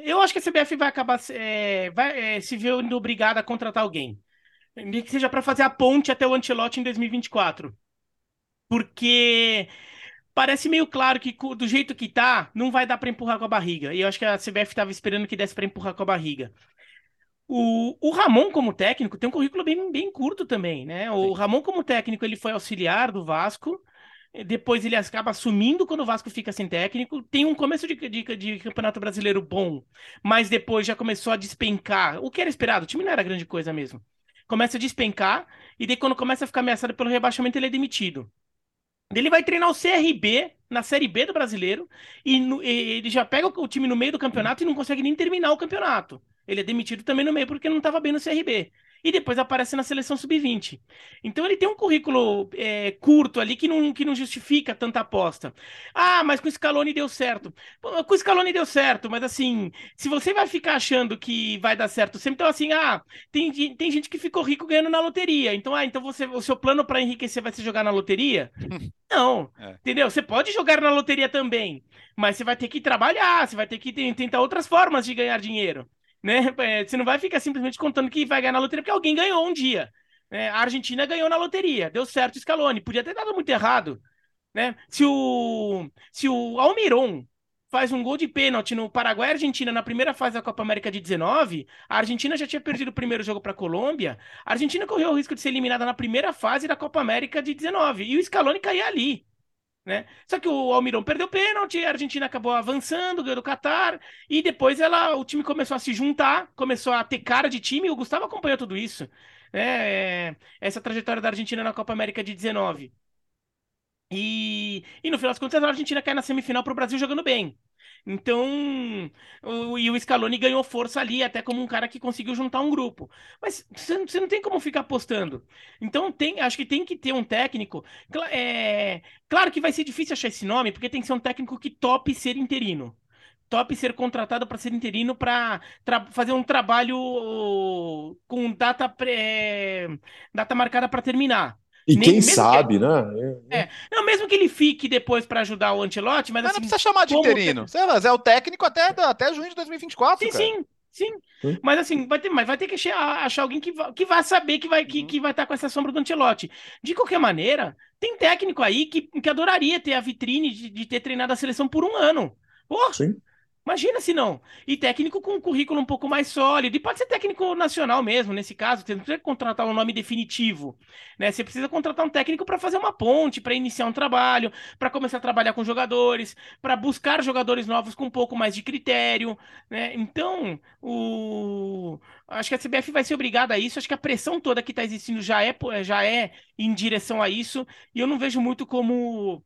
eu acho que a CBF vai acabar é, vai, é, se vendo obrigada a contratar alguém. Que seja para fazer a ponte até o Antelote em 2024. Porque parece meio claro que do jeito que tá, não vai dar para empurrar com a barriga. E eu acho que a CBF estava esperando que desse para empurrar com a barriga. O, o Ramon, como técnico, tem um currículo bem, bem curto também, né? O Ramon, como técnico, ele foi auxiliar do Vasco. Depois ele acaba assumindo quando o Vasco fica sem técnico. Tem um começo de, de, de, campeonato brasileiro bom, mas depois já começou a despencar. O que era esperado? O time não era grande coisa mesmo. Começa a despencar, e daí quando começa a ficar ameaçado pelo rebaixamento, ele é demitido. Ele vai treinar o CRB na Série B do brasileiro e, no, ele já pega o time no meio do campeonato e não consegue nem terminar o campeonato. Ele é demitido também no meio porque não estava bem no CRB e depois aparece na seleção sub-20. Então ele tem um currículo é, curto ali que não, que não justifica tanta aposta. Ah, mas com o Scaloni deu certo. Com o Scaloni deu certo, mas assim, se você vai ficar achando que vai dar certo sempre, então assim, ah, tem, tem gente que ficou rico ganhando na loteria. Então, ah, então você, o seu plano para enriquecer vai ser jogar na loteria? Não, é. entendeu? Você pode jogar na loteria também, mas você vai ter que trabalhar, você vai ter que tentar outras formas de ganhar dinheiro né? Você não vai ficar simplesmente contando que vai ganhar na loteria, porque alguém ganhou um dia. Né? A Argentina ganhou na loteria, deu certo o Scaloni, podia ter dado muito errado. Né? Se o, se o Almiron faz um gol de pênalti no Paraguai e Argentina na primeira fase da Copa América de 19, a Argentina já tinha perdido o primeiro jogo para a Colômbia, a Argentina correu o risco de ser eliminada na primeira fase da Copa América de 19, e o Scaloni caía ali. Né? Só que o Almirão perdeu pênalti, a Argentina acabou avançando, ganhou do Catar, e depois ela, o time começou a se juntar, começou a ter cara de time, o Gustavo acompanhou tudo isso. Né? É, essa trajetória da Argentina na Copa América de 19. E, e no final das contas, a Argentina cai na semifinal para o Brasil jogando bem. Então, o, e o Scaloni ganhou força ali, até como um cara que conseguiu juntar um grupo. Mas você, não tem como ficar apostando. Então, tem, acho que tem que ter um técnico. É, claro que vai ser difícil achar esse nome, porque tem que ser um técnico que tope ser interino top ser contratado para ser interino para fazer um trabalho com data, pré, data marcada para terminar. E Nem, quem sabe, que, né? É, não, mesmo que ele fique depois para ajudar o Antelote, mas, mas assim, não precisa chamar de interino. Sei lá, é o técnico até, até junho de 2024. Sim, cara. sim. Sim, mas assim, vai ter, mas vai ter que achar, achar alguém que, que vai saber que vai uhum. que, que vai estar com essa sombra do Antelote. De qualquer maneira, tem técnico aí que, que adoraria ter a vitrine de, de ter treinado a seleção por um ano. Porra, Sim. Imagina se não. E técnico com um currículo um pouco mais sólido. E pode ser técnico nacional mesmo, nesse caso. Você não precisa contratar um nome definitivo. Né? Você precisa contratar um técnico para fazer uma ponte, para iniciar um trabalho, para começar a trabalhar com jogadores, para buscar jogadores novos com um pouco mais de critério. Né? Então, o... acho que a CBF vai ser obrigada a isso. Acho que a pressão toda que está existindo já é, já é em direção a isso. E eu não vejo muito como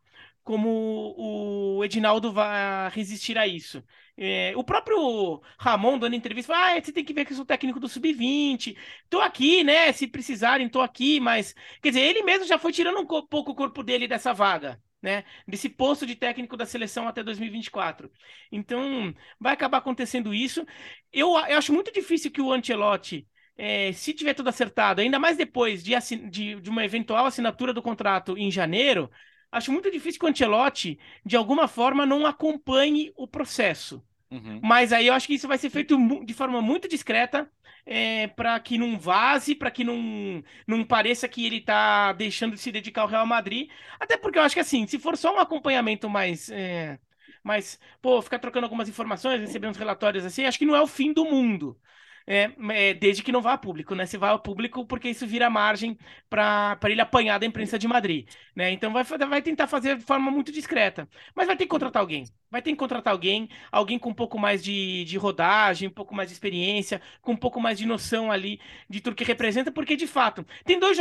como o Edinaldo vai resistir a isso. É, o próprio Ramon dando entrevista, ah, você tem que ver que eu sou técnico do Sub-20, tô aqui, né, se precisarem, tô aqui, mas, quer dizer, ele mesmo já foi tirando um pouco o corpo dele dessa vaga, né, desse posto de técnico da seleção até 2024. Então, vai acabar acontecendo isso. Eu, eu acho muito difícil que o Ancelotti é, se tiver tudo acertado, ainda mais depois de, de, de, uma eventual assinatura do contrato em janeiro, acho muito difícil que o Ancelotti, de alguma forma, não acompanhe o processo. Uhum. Mas aí eu acho que isso vai ser feito de forma muito discreta, é, para que não vaze, para que não, não pareça que ele está deixando de se dedicar ao Real Madrid. Até porque eu acho que assim, se for só um acompanhamento mais. É, mais, pô, ficar trocando algumas informações, receber uns relatórios assim, acho que não é o fim do mundo é, é, desde que não vá a público, né? Se vai ao público, porque isso vira margem para ele apanhar da imprensa de Madrid, né? Então vai, vai tentar fazer de forma muito discreta, mas vai ter que contratar alguém. Vai ter que contratar alguém, alguém com um pouco mais de, de rodagem, um pouco mais de experiência, com um pouco mais de noção ali de tudo que representa, porque de fato tem dois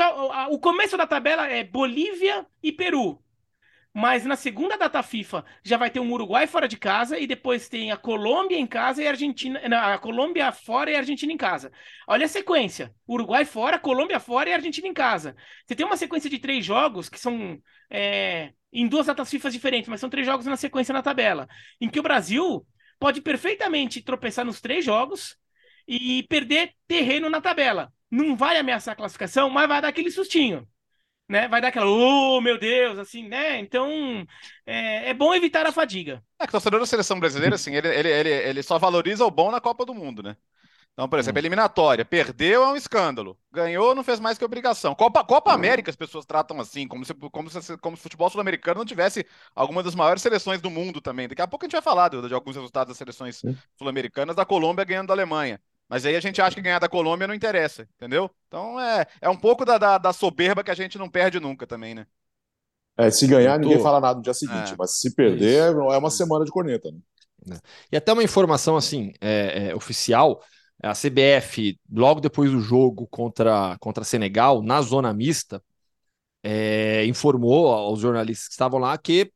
o começo da tabela é Bolívia e Peru. Mas na segunda data FIFA já vai ter um Uruguai fora de casa e depois tem a Colômbia em casa e a Argentina. A Colômbia fora e a Argentina em casa. Olha a sequência: Uruguai fora, Colômbia fora e Argentina em casa. Você tem uma sequência de três jogos que são é, em duas datas FIFA diferentes, mas são três jogos na sequência na tabela. Em que o Brasil pode perfeitamente tropeçar nos três jogos e perder terreno na tabela. Não vai ameaçar a classificação, mas vai dar aquele sustinho né? Vai dar aquela, oh meu Deus, assim, né? Então é, é bom evitar a fadiga. É que o torcedor da seleção brasileira, assim, ele, ele, ele, ele só valoriza o bom na Copa do Mundo, né? Então, por exemplo, hum. eliminatória, perdeu é um escândalo. Ganhou, não fez mais que obrigação. Copa, Copa América as pessoas tratam assim, como se, como se, como se o futebol sul-americano não tivesse alguma das maiores seleções do mundo também. Daqui a pouco a gente vai falar de, de alguns resultados das seleções sul-americanas, da Colômbia ganhando da Alemanha. Mas aí a gente acha que ganhar da Colômbia não interessa, entendeu? Então é, é um pouco da, da, da soberba que a gente não perde nunca também, né? É, se ganhar, ninguém fala nada no dia seguinte, é, mas se perder, isso. é uma semana de corneta. Né? É. E até uma informação assim, é, é, oficial: a CBF, logo depois do jogo contra, contra Senegal, na zona mista, é, informou aos jornalistas que estavam lá que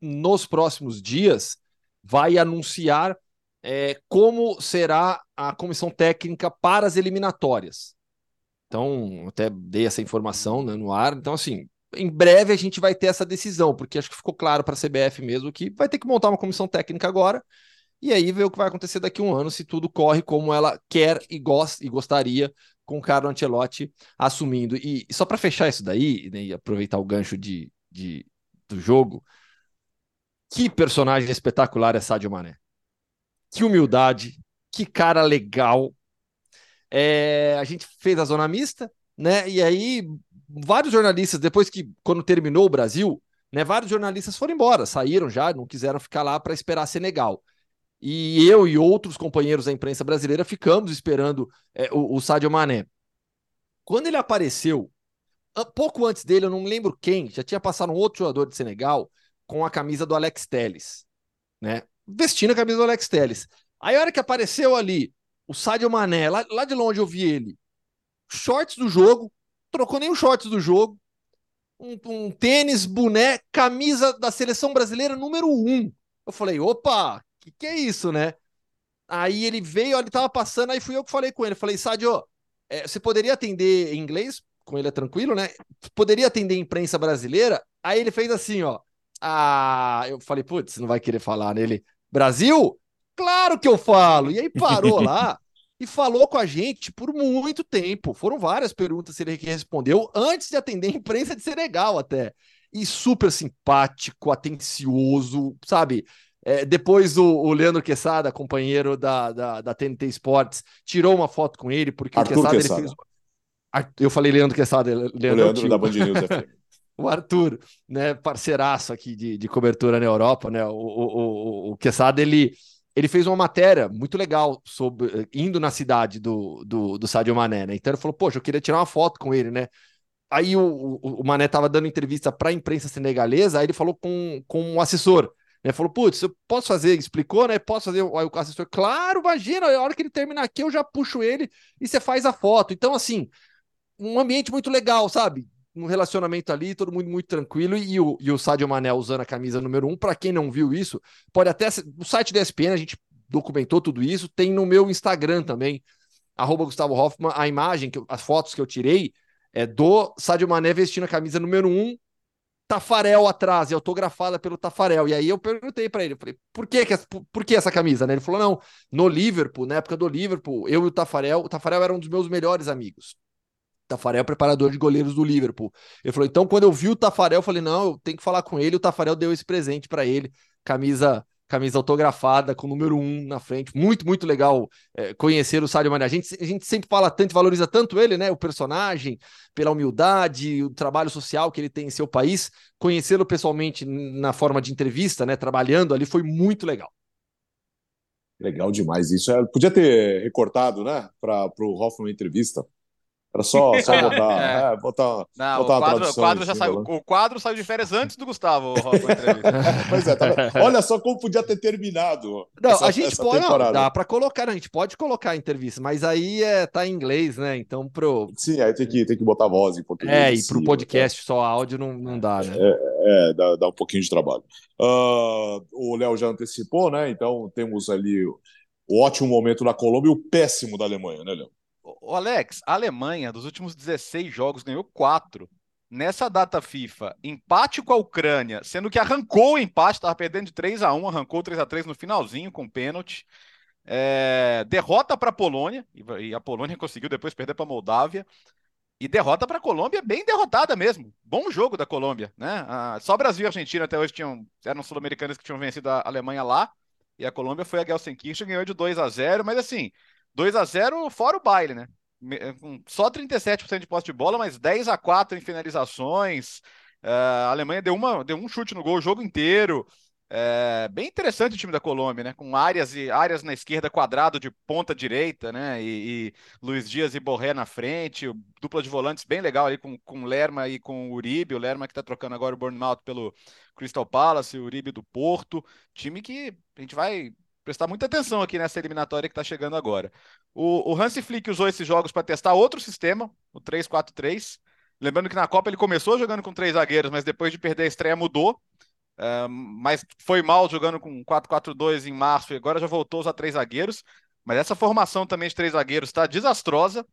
nos próximos dias vai anunciar é, como será a comissão técnica para as eliminatórias. Então, até dei essa informação né, no ar. Então, assim, em breve a gente vai ter essa decisão, porque acho que ficou claro para a CBF mesmo que vai ter que montar uma comissão técnica agora e aí ver o que vai acontecer daqui a um ano se tudo corre como ela quer e, gosta, e gostaria com o Carlo Ancelotti assumindo. E, e só para fechar isso daí né, e aproveitar o gancho de, de, do jogo, que personagem espetacular é Sadio Mané que humildade, que cara legal. É, a gente fez a zona mista, né? E aí, vários jornalistas, depois que, quando terminou o Brasil, né? Vários jornalistas foram embora, saíram já, não quiseram ficar lá para esperar Senegal. E eu e outros companheiros da imprensa brasileira ficamos esperando é, o, o Sadio Mané. Quando ele apareceu, pouco antes dele, eu não me lembro quem, já tinha passado um outro jogador de Senegal com a camisa do Alex Telles, né? vestindo a camisa do Alex Telles. Aí a hora que apareceu ali o Sadio Mané, lá, lá de longe eu vi ele, shorts do jogo, trocou nem os shorts do jogo, um, um, tênis, boné, camisa da seleção brasileira número um. Eu falei, opa, que que é isso, né? Aí ele veio, ele tava passando, aí fui eu que falei com ele. Falei, Sadio, é, você poderia atender em inglês? Com ele é tranquilo, né? Poderia atender a imprensa brasileira? Aí ele fez assim, ó. Ah, eu falei, putz, não vai querer falar nele. Brasil, claro que eu falo. E aí parou lá e falou com a gente por muito tempo. Foram várias perguntas que ele respondeu antes de atender a imprensa de Senegal até. E super simpático, atencioso, sabe? É, depois o, o, Leandro Quesada, companheiro da, da, da, TNT Sports, tirou uma foto com ele, porque Arthur o Quesada, Quesada. Ele fez... Eu falei Leandro Quesada, Leandro, o Leandro da Band News FM. o Arthur, né, parceiraço aqui de, de cobertura na Europa, né? O, o, o, o Quesada, ele, ele fez uma matéria muito legal sobre indo na cidade do, do, do Sadio Mané, né? Então ele falou, poxa, eu queria tirar uma foto com ele, né? Aí o, o, o Mané tava dando entrevista para a imprensa senegalesa, aí ele falou com, com um assessor. Né? Falou, putz, eu posso fazer? Explicou, né? Posso fazer? Aí o assessor, claro, imagina, a hora que ele terminar aqui, eu já puxo ele e você faz a foto. Então, assim, um ambiente muito legal, sabe? Um relacionamento ali, todo mundo muito tranquilo. E o, e o Sadio Mané usando a camisa número um. Para quem não viu isso, pode até. No site da ESPN a gente documentou tudo isso. Tem no meu Instagram também, arroba Gustavo Hoffman, a imagem, que as fotos que eu tirei é do Sadio Mané vestindo a camisa número um Tafarel atrás e autografada pelo Tafarel. E aí eu perguntei para ele, falei, por que, que, por, por que essa camisa? Né? Ele falou, não, no Liverpool, na época do Liverpool, eu e o Tafarel, o Tafarel era um dos meus melhores amigos. Tafarel é preparador de goleiros do Liverpool. Ele falou, então quando eu vi o Tafarel, eu falei, não, eu tenho que falar com ele. O Tafarel deu esse presente para ele, camisa camisa autografada com o número um na frente. Muito, muito legal é, conhecer o Sádio Mané. A gente, a gente sempre fala tanto, valoriza tanto ele, né? O personagem, pela humildade, o trabalho social que ele tem em seu país. Conhecê-lo pessoalmente na forma de entrevista, né? Trabalhando ali, foi muito legal. Legal demais isso. É, podia ter recortado, né? Para o Hoffman entrevista. Era só, só botar, é. É, botar, Não, botar o quadro, o quadro já saiu, o quadro saiu de férias antes do Gustavo. pois é, tá olha só como podia ter terminado. Não, essa, a gente pode, não, dá para colocar, a gente pode colocar a entrevista, mas aí é, tá em inglês, né? Então pro Sim, aí tem que, tem que botar voz em português. É, e pro podcast tá? só áudio não, não dá, né? É, é dá, dá, um pouquinho de trabalho. Uh, o Léo já antecipou, né? Então temos ali o ótimo momento da Colômbia e o péssimo da Alemanha, né, Léo? O Alex, a Alemanha, dos últimos 16 jogos, ganhou 4. Nessa data FIFA, empate com a Ucrânia, sendo que arrancou o empate, estava perdendo de 3 a 1 arrancou 3 a 3 no finalzinho com pênalti. É, derrota para a Polônia, e a Polônia conseguiu depois perder para a Moldávia. E derrota para a Colômbia, bem derrotada mesmo. Bom jogo da Colômbia, né? Ah, só Brasil e Argentina até hoje tinham, eram sul-americanos que tinham vencido a Alemanha lá. E a Colômbia foi a Gelsenkirchen, ganhou de 2 a 0 mas assim, 2 a 0 fora o baile, né? Eh, só 37% de posse de bola, mas 10 a 4 em finalizações. Uh, a Alemanha deu, uma, deu um chute no gol o jogo inteiro. É, bem interessante o time da Colômbia, né? Com áreas e áreas na esquerda, quadrado de ponta direita, né? E, e Luiz Dias e Borré na frente, dupla de volantes bem legal ali com, com Lerma e com Uribe. O Lerma que tá trocando agora o Bournemouth pelo Crystal Palace, o Uribe do Porto. Time que a gente vai prestar muita atenção aqui nessa eliminatória que está chegando agora. O, o Hansi Flick usou esses jogos para testar outro sistema, o 3-4-3. Lembrando que na Copa ele começou jogando com três zagueiros, mas depois de perder a estreia mudou. Uh, mas foi mal jogando com 4-4-2 em março e agora já voltou a três zagueiros. Mas essa formação também de três zagueiros está desastrosa,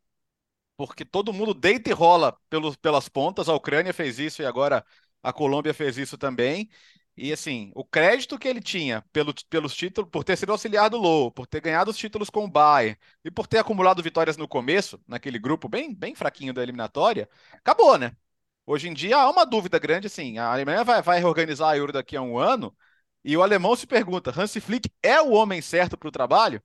porque todo mundo deita e rola pelos, pelas pontas. A Ucrânia fez isso e agora a Colômbia fez isso também. E assim, o crédito que ele tinha pelo, pelos títulos, por ter sido auxiliar do Low, por ter ganhado os títulos com o Bayern e por ter acumulado vitórias no começo, naquele grupo bem, bem fraquinho da eliminatória, acabou, né? Hoje em dia há uma dúvida grande, assim, a Alemanha vai, vai reorganizar a Euro daqui a um ano e o alemão se pergunta, Hansi Flick é o homem certo para o trabalho?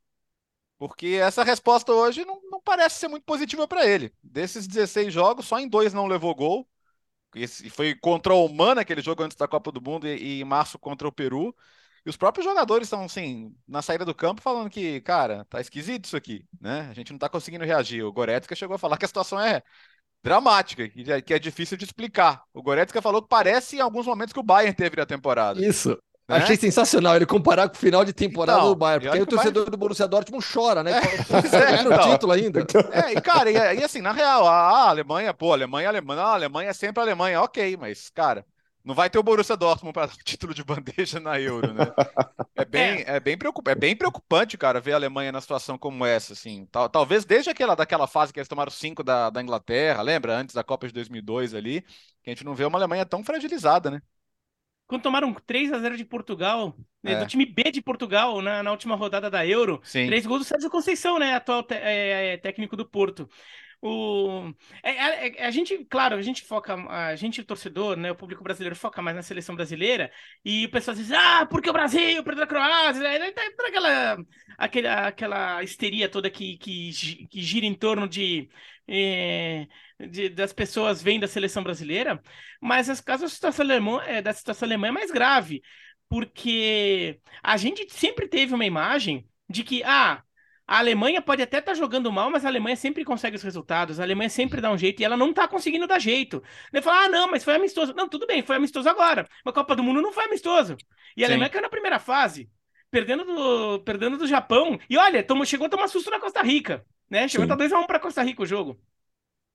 Porque essa resposta hoje não, não parece ser muito positiva para ele. Desses 16 jogos, só em dois não levou gol, esse foi contra o Oman, aquele jogo antes da Copa do Mundo, e, e em março contra o Peru. E os próprios jogadores estão, assim, na saída do campo falando que, cara, tá esquisito isso aqui, né? A gente não tá conseguindo reagir. O Goretzka chegou a falar que a situação é dramática, que é difícil de explicar. O Goretzka falou que parece em alguns momentos que o Bayern teve na temporada. Isso. Né? Achei sensacional ele comparar com o final de temporada então, do Bayern, porque aí o torcedor Bayern... do Borussia Dortmund chora, né? É, é, então. título ainda. É, e cara, e, e, assim, na real, a, Alemanha, pô, a Alemanha, a Alemanha, a Alemanha é sempre a Alemanha, ok, mas, cara, não vai ter o Borussia Dortmund para título de bandeja na Euro, né? É bem, é. é bem, preocupante, é bem preocupante, cara, ver a Alemanha na situação como essa, assim. Tal, talvez desde aquela daquela fase que eles tomaram cinco da, da Inglaterra, lembra? Antes da Copa de 2002 ali, que a gente não vê uma Alemanha tão fragilizada, né? Quando tomaram 3 a 0 de Portugal, né, é. do time B de Portugal na, na última rodada da Euro. Sim. Três gols do Sérgio Conceição, né? Atual é, é, técnico do Porto. O, é, é, é, a gente, claro, a gente foca, a gente, o torcedor, né, o público brasileiro foca mais na seleção brasileira e o pessoal diz, ah, porque o Brasil perdeu a Croácia, é, aquela, aquela, aquela histeria toda que, que, que gira em torno de, é, de, das pessoas vêm da seleção brasileira, mas as casos da situação alemã, é, da situação alemã é mais grave, porque a gente sempre teve uma imagem de que, ah, a Alemanha pode até estar tá jogando mal, mas a Alemanha sempre consegue os resultados. A Alemanha sempre dá um jeito e ela não está conseguindo dar jeito. Ele fala: ah, não, mas foi amistoso. Não, tudo bem, foi amistoso agora. Mas a Copa do Mundo não foi amistoso. E a Sim. Alemanha caiu na primeira fase, perdendo do, perdendo do Japão. E olha, tomou, chegou a tomar susto na Costa Rica. Né? Chegou Sim. a 2x1 para Costa Rica o jogo.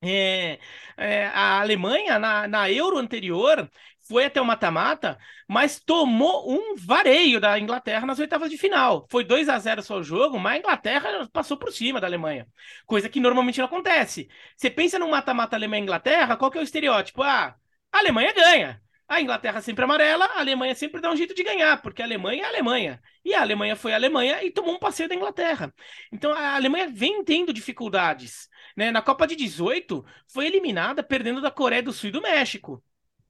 É, é, a Alemanha, na, na Euro anterior, foi até o mata-mata, mas tomou um vareio da Inglaterra nas oitavas de final. Foi 2 a 0 só o jogo, mas a Inglaterra passou por cima da Alemanha. Coisa que normalmente não acontece. Você pensa no mata-mata Alemanha-Inglaterra, qual que é o estereótipo? Ah, a Alemanha ganha. A Inglaterra sempre amarela, a Alemanha sempre dá um jeito de ganhar, porque a Alemanha é a Alemanha. E a Alemanha foi a Alemanha e tomou um passeio da Inglaterra. Então a Alemanha vem tendo dificuldades. Né? Na Copa de 18, foi eliminada perdendo da Coreia do Sul e do México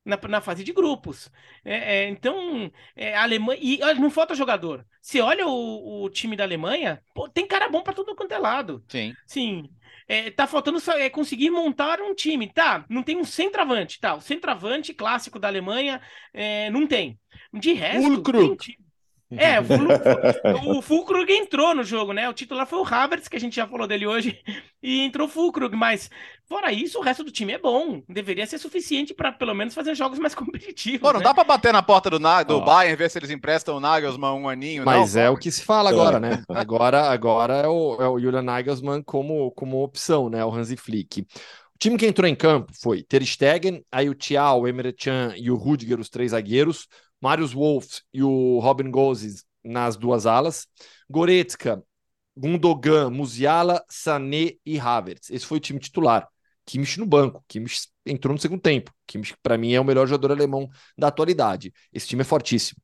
na, na fase de grupos. É, é, então, é, a Alemanha. E não falta jogador. Você olha o, o time da Alemanha, pô, tem cara bom para todo quanto é lado. Sim. Sim. É, tá faltando só, é, conseguir montar um time. Tá, não tem um centroavante. Tá, o centroavante clássico da Alemanha é, não tem. De resto, Ulkrug. tem time. É, o, Fulkrug entrou no jogo, né? O titular foi o Havertz, que a gente já falou dele hoje, e entrou o Fulkrug, mas fora isso, o resto do time é bom. Deveria ser suficiente para pelo menos fazer jogos mais competitivos. Pô, não né? dá para bater na porta do, do oh. Bayern, ver se eles emprestam o Nagelsmann um aninho, Mas não, é o que se fala agora, né? Agora, agora é o, é o Julian Nagelsmann como, como opção, né? O Hansi Flick. O time que entrou em campo foi Ter Stegen, aí o Thiago, o Emre Can e o Rudiger, os três zagueiros. Marius Wolf e o Robin Gozes nas duas alas, Goretzka, Gundogan, Musiala, Sané e Havertz. Esse foi o time titular. Kimmich no banco, Kimmich entrou no segundo tempo. Kimmich, para mim, é o melhor jogador alemão da atualidade. Esse time é fortíssimo.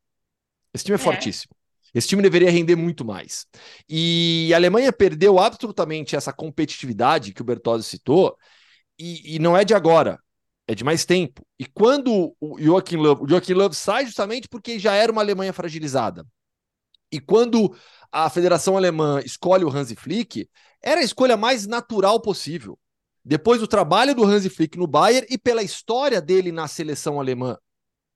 Esse time é, é. fortíssimo. Esse time deveria render muito mais. E a Alemanha perdeu absolutamente essa competitividade que o Bertozzi citou, e, e não é de agora é de mais tempo. E quando o Joachim Löw, o Joachim Löw sai justamente porque já era uma Alemanha fragilizada. E quando a Federação Alemã escolhe o Hansi Flick, era a escolha mais natural possível. Depois do trabalho do Hansi Flick no Bayern e pela história dele na seleção alemã,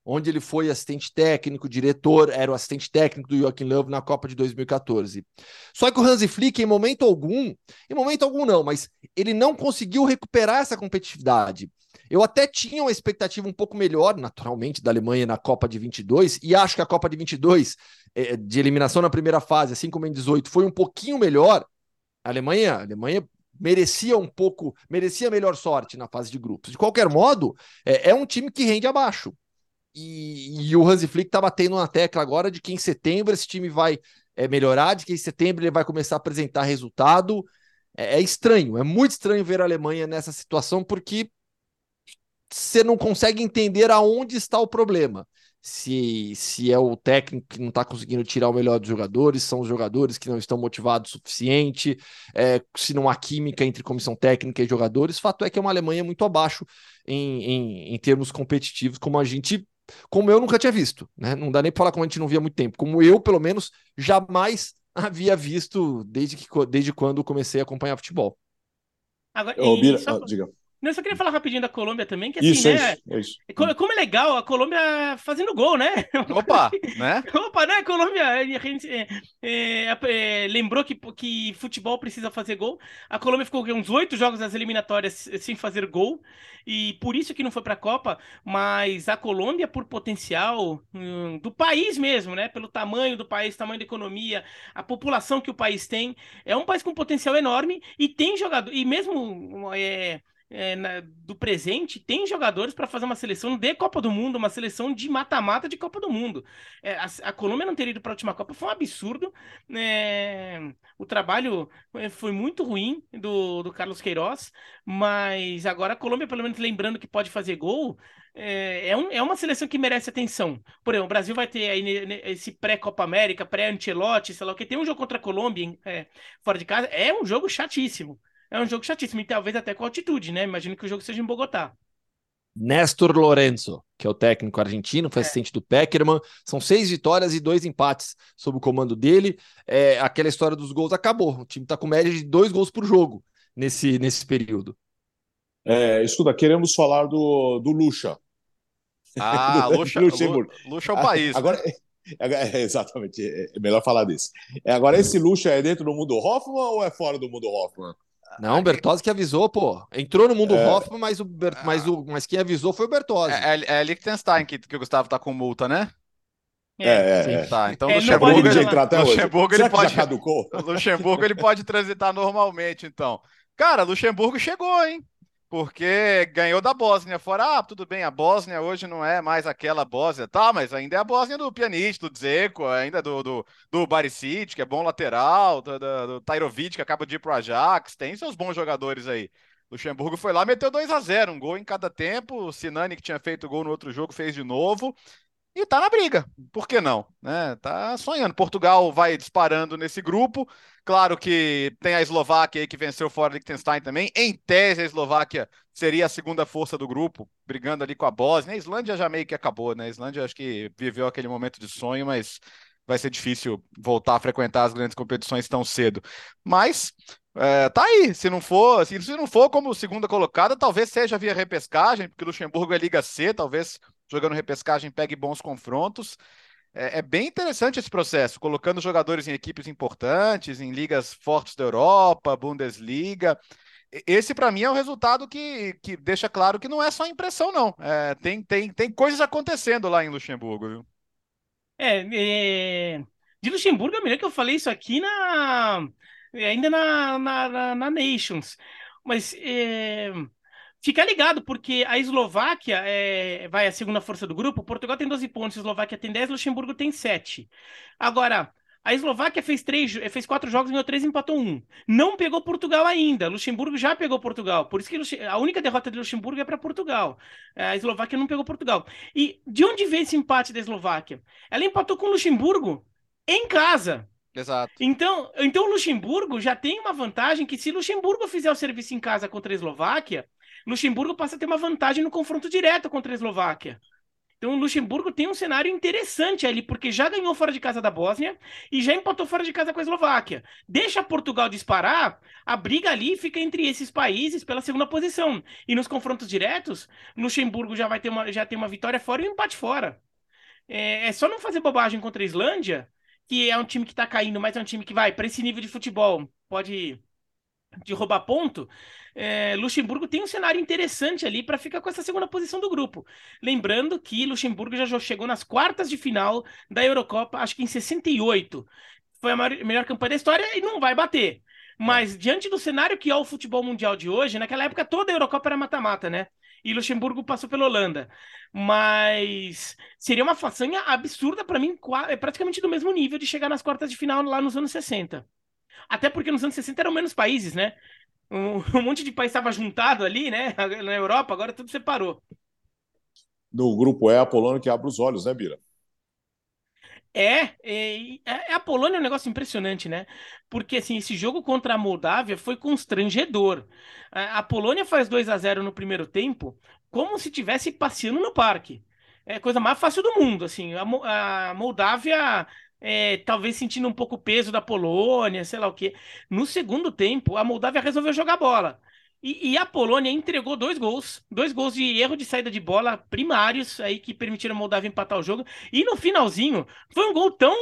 onde ele foi assistente técnico, diretor, era o assistente técnico do Joachim Löw na Copa de 2014. Só que o Hansi Flick, em momento algum, em momento algum não, mas ele não conseguiu recuperar essa competitividade. Eu até tinha uma expectativa um pouco melhor, naturalmente, da Alemanha na Copa de 22, e acho que a Copa de 22, é, de eliminação na primeira fase, assim como em 18, foi um pouquinho melhor. A Alemanha, a Alemanha merecia um pouco, merecia melhor sorte na fase de grupos. De qualquer modo, é, é um time que rende abaixo. E, e o Hansi Flick está batendo na tecla agora de que em setembro esse time vai é, melhorar, de que em setembro ele vai começar a apresentar resultado. É, é estranho, é muito estranho ver a Alemanha nessa situação, porque você não consegue entender aonde está o problema. Se, se é o técnico que não está conseguindo tirar o melhor dos jogadores, são os jogadores que não estão motivados o suficiente, é, se não há química entre comissão técnica e jogadores. Fato é que é uma Alemanha muito abaixo em, em, em termos competitivos, como a gente como eu nunca tinha visto, né? Não dá nem para falar como a gente não via há muito tempo, como eu, pelo menos, jamais havia visto desde, que, desde quando comecei a acompanhar futebol. Agora, Bira, só... ah, diga. Não, eu só queria falar rapidinho da Colômbia também, que assim, isso, né? Isso, é isso. Como é legal a Colômbia fazendo gol, né? Opa, né? Opa, né? A Colômbia é, é, é, lembrou que, que futebol precisa fazer gol. A Colômbia ficou uns oito jogos nas eliminatórias sem fazer gol, e por isso que não foi para a Copa, mas a Colômbia, por potencial hum, do país mesmo, né? Pelo tamanho do país, tamanho da economia, a população que o país tem, é um país com potencial enorme e tem jogador, e mesmo. É, é, na, do presente tem jogadores para fazer uma seleção de Copa do Mundo, uma seleção de mata-mata de Copa do Mundo. É, a, a, Colômbia não ter ido para a última Copa foi um absurdo. É, o trabalho é, foi muito ruim do, do Carlos Queiroz, mas agora a Colômbia, pelo menos lembrando que pode fazer gol, é, é, um, é uma seleção que merece atenção. Por exemplo, o Brasil vai ter aí esse pré-Copa América, pré-Ancelotti, sei lá o que. Tem um jogo contra a Colômbia é, fora de casa. É um jogo chatíssimo. É um jogo chatíssimo. E talvez até com altitude, né? Imagino que o jogo seja em Bogotá. Nestor Lorenzo, que é o técnico argentino, foi é. assistente do Peckerman. São seis vitórias e dois empates sob o comando dele. É, aquela história dos gols acabou. O time está com média de dois gols por jogo nesse, nesse período. É, escuta, queremos falar do, do Lucha. Ah, Lucha, Luxemburgo. Lucha é o país. Agora, né? é, exatamente, é melhor falar disso. É, agora, esse Lucha é dentro do mundo Hoffman ou é fora do mundo Hoffman? Não, o Bertozzi que avisou, pô. Entrou no mundo é... Hoffman, mas, o Ber... mas, o... mas quem avisou foi o Bertozzi. É, é, é Liechtenstein que, que o Gustavo tá com multa, né? É, é, é. Tá, então é, Luxemburgo, ele, Luxemburgo, ele pode, Luxemburgo ele pode transitar normalmente, então. Cara, Luxemburgo chegou, hein? Porque ganhou da Bósnia. Fora, ah, tudo bem, a Bósnia hoje não é mais aquela Bósnia, tá, mas ainda é a Bósnia do pianista, do Dzeko, ainda do, do, do Barisic, que é bom lateral, do, do, do Tairovic, que acaba de ir pro Ajax, tem seus bons jogadores aí. Luxemburgo foi lá, meteu 2 a 0 um gol em cada tempo. O Sinani, que tinha feito gol no outro jogo, fez de novo. E tá na briga, por que não? Né? Tá sonhando. Portugal vai disparando nesse grupo. Claro que tem a Eslováquia aí que venceu fora Liechtenstein também. Em tese, a Eslováquia seria a segunda força do grupo, brigando ali com a Bósnia. A Islândia já meio que acabou, né? A Islândia acho que viveu aquele momento de sonho, mas vai ser difícil voltar a frequentar as grandes competições tão cedo. Mas é, tá aí. Se não for, se, se não for como segunda colocada, talvez seja via repescagem, porque Luxemburgo é Liga C, talvez jogando repescagem pegue bons confrontos. É, é, bem interessante esse processo, colocando jogadores em equipes importantes, em ligas fortes da Europa, Bundesliga. Esse, para mim, é o resultado que, que deixa claro que não é só impressão, não. É, tem, tem, tem coisas acontecendo lá em Luxemburgo, viu? É, é... de Luxemburgo, eu me lembro que eu falei isso aqui na ainda na, na, na, na Nations. Mas é... Fica ligado, porque a Eslováquia é, vai a segunda força do grupo. Portugal tem 12 pontos, Eslováquia tem 10, Luxemburgo tem 7. Agora, a Eslováquia fez três, fez quatro jogos, ganhou três, empatou um. Não pegou Portugal ainda. Luxemburgo já pegou Portugal. Por isso que a única derrota de Luxemburgo é para Portugal. A Eslováquia não pegou Portugal. E de onde vem esse empate da Eslováquia? Ela empatou com Luxemburgo em casa. Exato. Então, então Luxemburgo já tem uma vantagem que se Luxemburgo fizer o serviço em casa contra a Eslováquia, Luxemburgo passa a ter uma vantagem no confronto direto contra a Eslováquia. Então o Luxemburgo tem um cenário interessante ali, porque já ganhou fora de casa da Bósnia e já empatou fora de casa com a Eslováquia. Deixa Portugal disparar, a briga ali fica entre esses países pela segunda posição. E nos confrontos diretos, Luxemburgo já vai ter uma, já tem uma vitória fora e um empate fora. É, é só não fazer bobagem contra a Islândia, que é um time que está caindo, mas é um time que vai para esse nível de futebol, pode de roubar ponto, é, Luxemburgo tem um cenário interessante ali para ficar com essa segunda posição do grupo. Lembrando que Luxemburgo já chegou nas quartas de final da Eurocopa, acho que em 68. Foi a maior, melhor campanha da história e não vai bater. Mas diante do cenário que é o futebol mundial de hoje, naquela época toda a Eurocopa era mata-mata, né? E Luxemburgo passou pela Holanda. Mas seria uma façanha absurda para mim, é praticamente do mesmo nível de chegar nas quartas de final lá nos anos 60. Até porque nos anos 60 eram menos países, né? Um, um monte de país estava juntado ali, né? Na Europa, agora tudo separou. No grupo E, a Polônia que abre os olhos, né, Bira? É, é, é, a Polônia é um negócio impressionante, né? Porque assim, esse jogo contra a Moldávia foi constrangedor. A, a Polônia faz 2 a 0 no primeiro tempo, como se tivesse passeando no parque. É a coisa mais fácil do mundo, assim. A, a Moldávia é, talvez sentindo um pouco o peso da Polônia, sei lá o quê. No segundo tempo, a Moldávia resolveu jogar bola. E, e, a Polônia entregou dois gols, dois gols de erro de saída de bola primários aí que permitiram a Moldávia empatar o jogo. E no finalzinho, foi um gol tão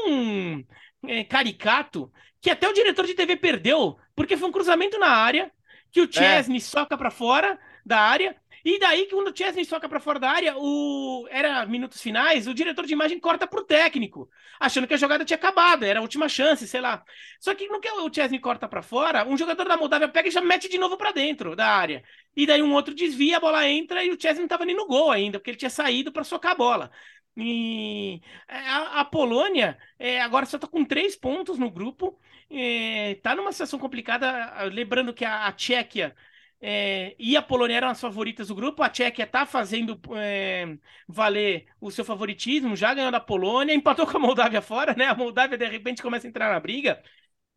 é, caricato que até o diretor de TV perdeu, porque foi um cruzamento na área que o Chesney é. soca para fora da área E daí, quando o Chesney soca para fora da área, o... era minutos finais, o diretor de imagem corta pro técnico, achando que a jogada tinha acabado, era a última chance, sei lá. Só que no que o Chesney corta para fora, um jogador da Moldávia pega e já mete de novo para dentro da área. E daí um outro desvia, a bola entra e o Chesney não tava nem no gol ainda, porque ele tinha saído para socar a bola. E a, a Polônia é, agora só está com três pontos no grupo, está é, numa situação complicada. Lembrando que a, a Tchequia é, e a Polônia eram as favoritas do grupo. A Tchequia está fazendo é, valer o seu favoritismo, já ganhou da Polônia, empatou com a Moldávia fora, né? A Moldávia de repente começa a entrar na briga.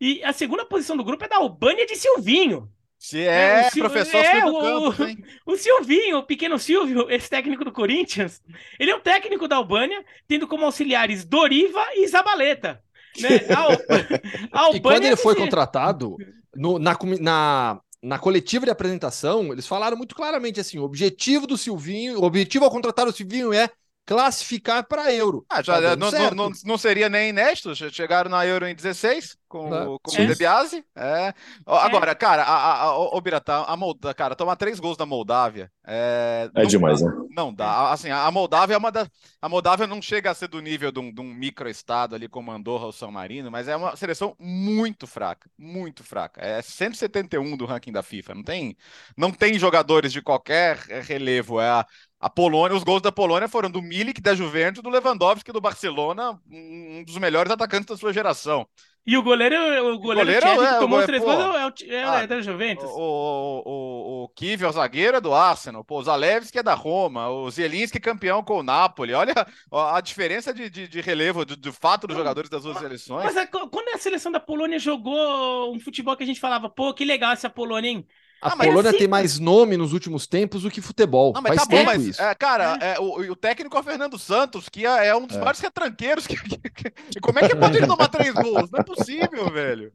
E a segunda posição do grupo é da Albânia de Silvinho. Se é, é Sil... professor é, o, Campos, o Silvinho, o pequeno Silvio, esse técnico do Corinthians, ele é um técnico da Albânia, tendo como auxiliares Doriva e Zabaleta. Né? A, a Albânia e quando ele foi contratado, no, na, na, na coletiva de apresentação, eles falaram muito claramente assim: o objetivo do Silvinho, o objetivo ao contratar o Silvinho é classificar para Euro. Ah, já, tá não, não, não, seria nem inédito, chegaram na Euro em 16 com, com o De Biase. É. Agora, é. cara, a, a, a, o Biratã, a Molda, cara, tomar três gols da Moldávia é, é demais, dá, né? Não dá. Assim, a Moldávia é uma da. A Moldávia não chega a ser do nível de um, de um microestado ali como Andorra ou São Marino, mas é uma seleção muito fraca, muito fraca. É 171 do ranking da FIFA. Não tem, não tem jogadores de qualquer relevo. É a, a Polônia, os gols da Polônia foram do Milik, da Juventus, do Lewandowski, do Barcelona, um dos melhores atacantes da sua geração. E o goleiro, o goleiro, o goleiro é, que tomou os três gols é, é, ah, é da Juventus. O, o, o, é o zagueiro é do Arsenal, pô, o Zalewski é da Roma, o Zielinski campeão com o Napoli. Olha a diferença de, de, de relevo, de, de, fato dos jogadores das duas seleções. Mas a, quando a seleção da Polônia jogou um futebol que a gente falava, pô, que legal essa Polônia, hein? A ah, Polônia assim... tem mais nome nos últimos tempos do que futebol. Não, mas Faz tá bom, mas, isso. É, cara, é. É, o, o, técnico é o Fernando Santos, que é, é um dos é. maiores retranqueiros. Que, que, que, como é que pode ele tomar três gols? Não é possível, velho.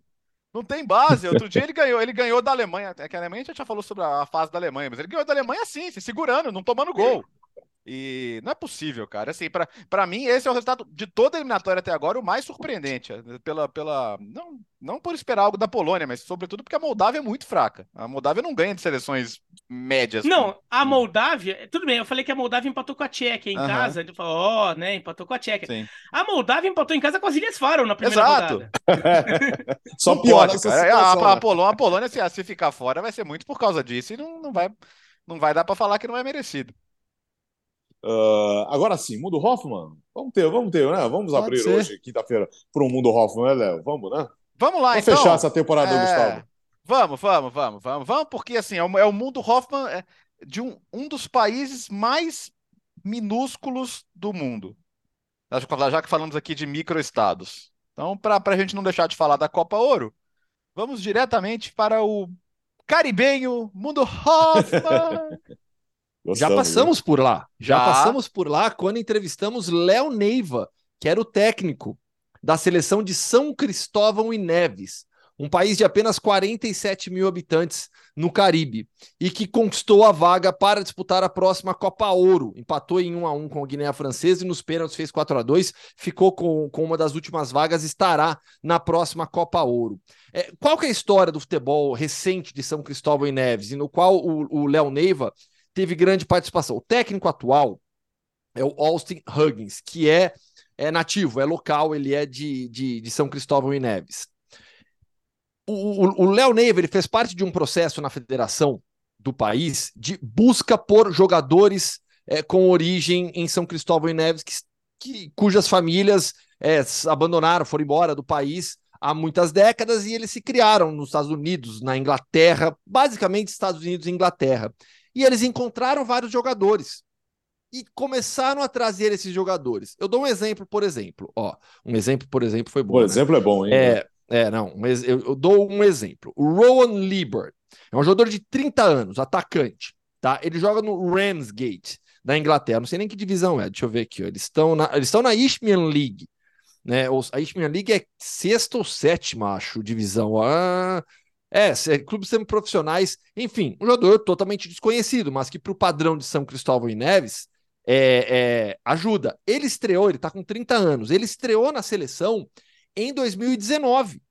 Não tem base. Outro dia ele ganhou, ele ganhou da Alemanha. É que a Alemanha já falou sobre a fase da Alemanha, mas ele ganhou da Alemanha assim, se segurando, não tomando gol. E não é possível, cara. Assim, para mim, esse é o resultado de toda a eliminatória até agora, o mais surpreendente. Pela, pela, não, não por esperar algo da Polônia, mas sobretudo porque a Moldávia é muito fraca. A Moldávia não ganha de seleções médias. Não, a Moldávia, tudo bem, eu falei que a Moldávia empatou com a Tchequia em uhum. casa. Ele falou, ó, oh, né, empatou com a Tchequia. Sim. A Moldávia empatou em casa com as Ilhas Faro na primeira Exato. rodada. Só pior pode, essa situação, a, a, a, né? Polônia, a Polônia se, se ficar fora, vai ser muito por causa disso e não, não vai, não vai dar para falar que não é merecido. Uh, agora sim, Mundo Hoffman. Vamos ter, vamos ter, né? Vamos Pode abrir ser. hoje, quinta-feira, para o Mundo Hoffman, né, Léo? Vamos, né? Vamos lá, vamos então. fechar essa temporada, é... Gustavo. Vamos, vamos, vamos, vamos, vamos, porque assim, é o, é o Mundo Hoffman é de um, um dos países mais minúsculos do mundo. Já que falamos aqui de microestados. Então, para a gente não deixar de falar da Copa Ouro, vamos diretamente para o caribenho Mundo Hoffman. Gostamos, já passamos né? por lá. Já, já passamos por lá quando entrevistamos Léo Neiva, que era o técnico da seleção de São Cristóvão e Neves, um país de apenas 47 mil habitantes no Caribe, e que conquistou a vaga para disputar a próxima Copa Ouro. Empatou em 1 a 1 com a Guiné Francesa e nos pênaltis fez 4 a 2 ficou com, com uma das últimas vagas, estará na próxima Copa Ouro. É, qual que é a história do futebol recente de São Cristóvão e Neves, e no qual o Léo Neiva teve grande participação. O técnico atual é o Austin Huggins, que é, é nativo, é local, ele é de, de, de São Cristóvão e Neves. O Léo Neiva ele fez parte de um processo na federação do país de busca por jogadores é, com origem em São Cristóvão e Neves, que, que cujas famílias é, abandonaram, foram embora do país há muitas décadas e eles se criaram nos Estados Unidos, na Inglaterra, basicamente Estados Unidos e Inglaterra. E eles encontraram vários jogadores e começaram a trazer esses jogadores. Eu dou um exemplo, por exemplo. Ó, um exemplo, por exemplo, foi bom. O né? exemplo é bom, hein? É, é não, eu, eu, dou um exemplo. O Rowan Liebert é um jogador de 30 anos, atacante, tá? Ele joga no Ramsgate, da Inglaterra. Não sei nem que divisão é, deixa eu ver aqui. Ó. Eles estão na, eles estão na Isthmian League. Né? A Isthmian League é sexta ou sétima, acho, divisão. Ah, é, clubes semi-profissionais, enfim, um jogador totalmente desconhecido, mas que para o padrão de São Cristóvão e Neves é, é, ajuda. Ele estreou, ele está com 30 anos, ele estreou na seleção em 2019.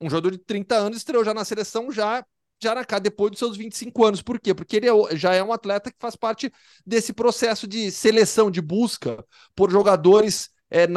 Um jogador de 30 anos estreou já na seleção, já Jaracá depois dos seus 25 anos. Por quê? Porque ele é, já é um atleta que faz parte desse processo de seleção, de busca por jogadores é,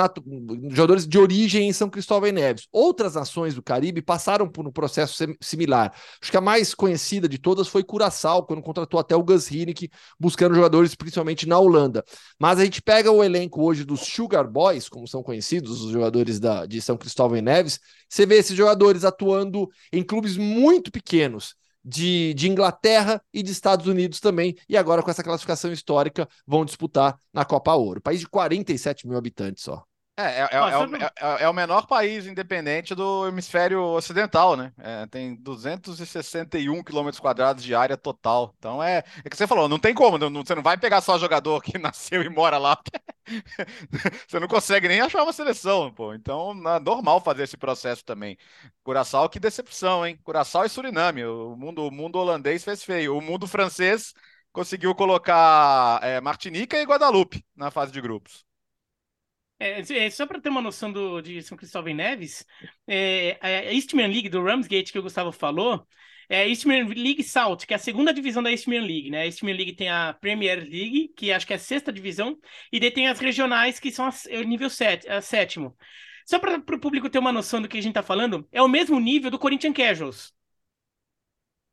jogadores de origem em São Cristóvão e Neves. Outras nações do Caribe passaram por um processo similar. Acho que a mais conhecida de todas foi Curaçao, quando contratou até o Gus Hinnink, buscando jogadores principalmente na Holanda. Mas a gente pega o elenco hoje dos Sugar Boys, como são conhecidos os jogadores da, de São Cristóvão e Neves, você vê esses jogadores atuando em clubes muito pequenos de, de Inglaterra e de Estados Unidos também. E agora, com essa classificação histórica, vão disputar na Copa Ouro. País de 47 mil habitantes só. É, é, é, é, o, é, é, o menor país independente do hemisfério ocidental, né? É, tem 261 quilômetros quadrados de área total. Então é, é que você falou, não tem como, não, você não vai pegar só jogador que nasceu e mora lá. você não consegue nem achar uma seleção, pô. Então é normal fazer esse processo também. Curaçao, que decepção, hein? Curaçao e Suriname. O mundo, o mundo holandês fez feio. O mundo francês conseguiu colocar Martinica e Guadalupe na fase de grupos. É, é, só para ter uma noção do, de São Cristóvão Neves, é, a Eastman League do Ramsgate que o Gustavo falou, é a Eastman League South, que é a segunda divisão da Eastman League, né? A Eastman League tem a Premier League, que acho que é a sexta divisão, e daí tem as regionais, que são o nível set, a sétimo. Só para o público ter uma noção do que a gente está falando, é o mesmo nível do Corinthians Casuals.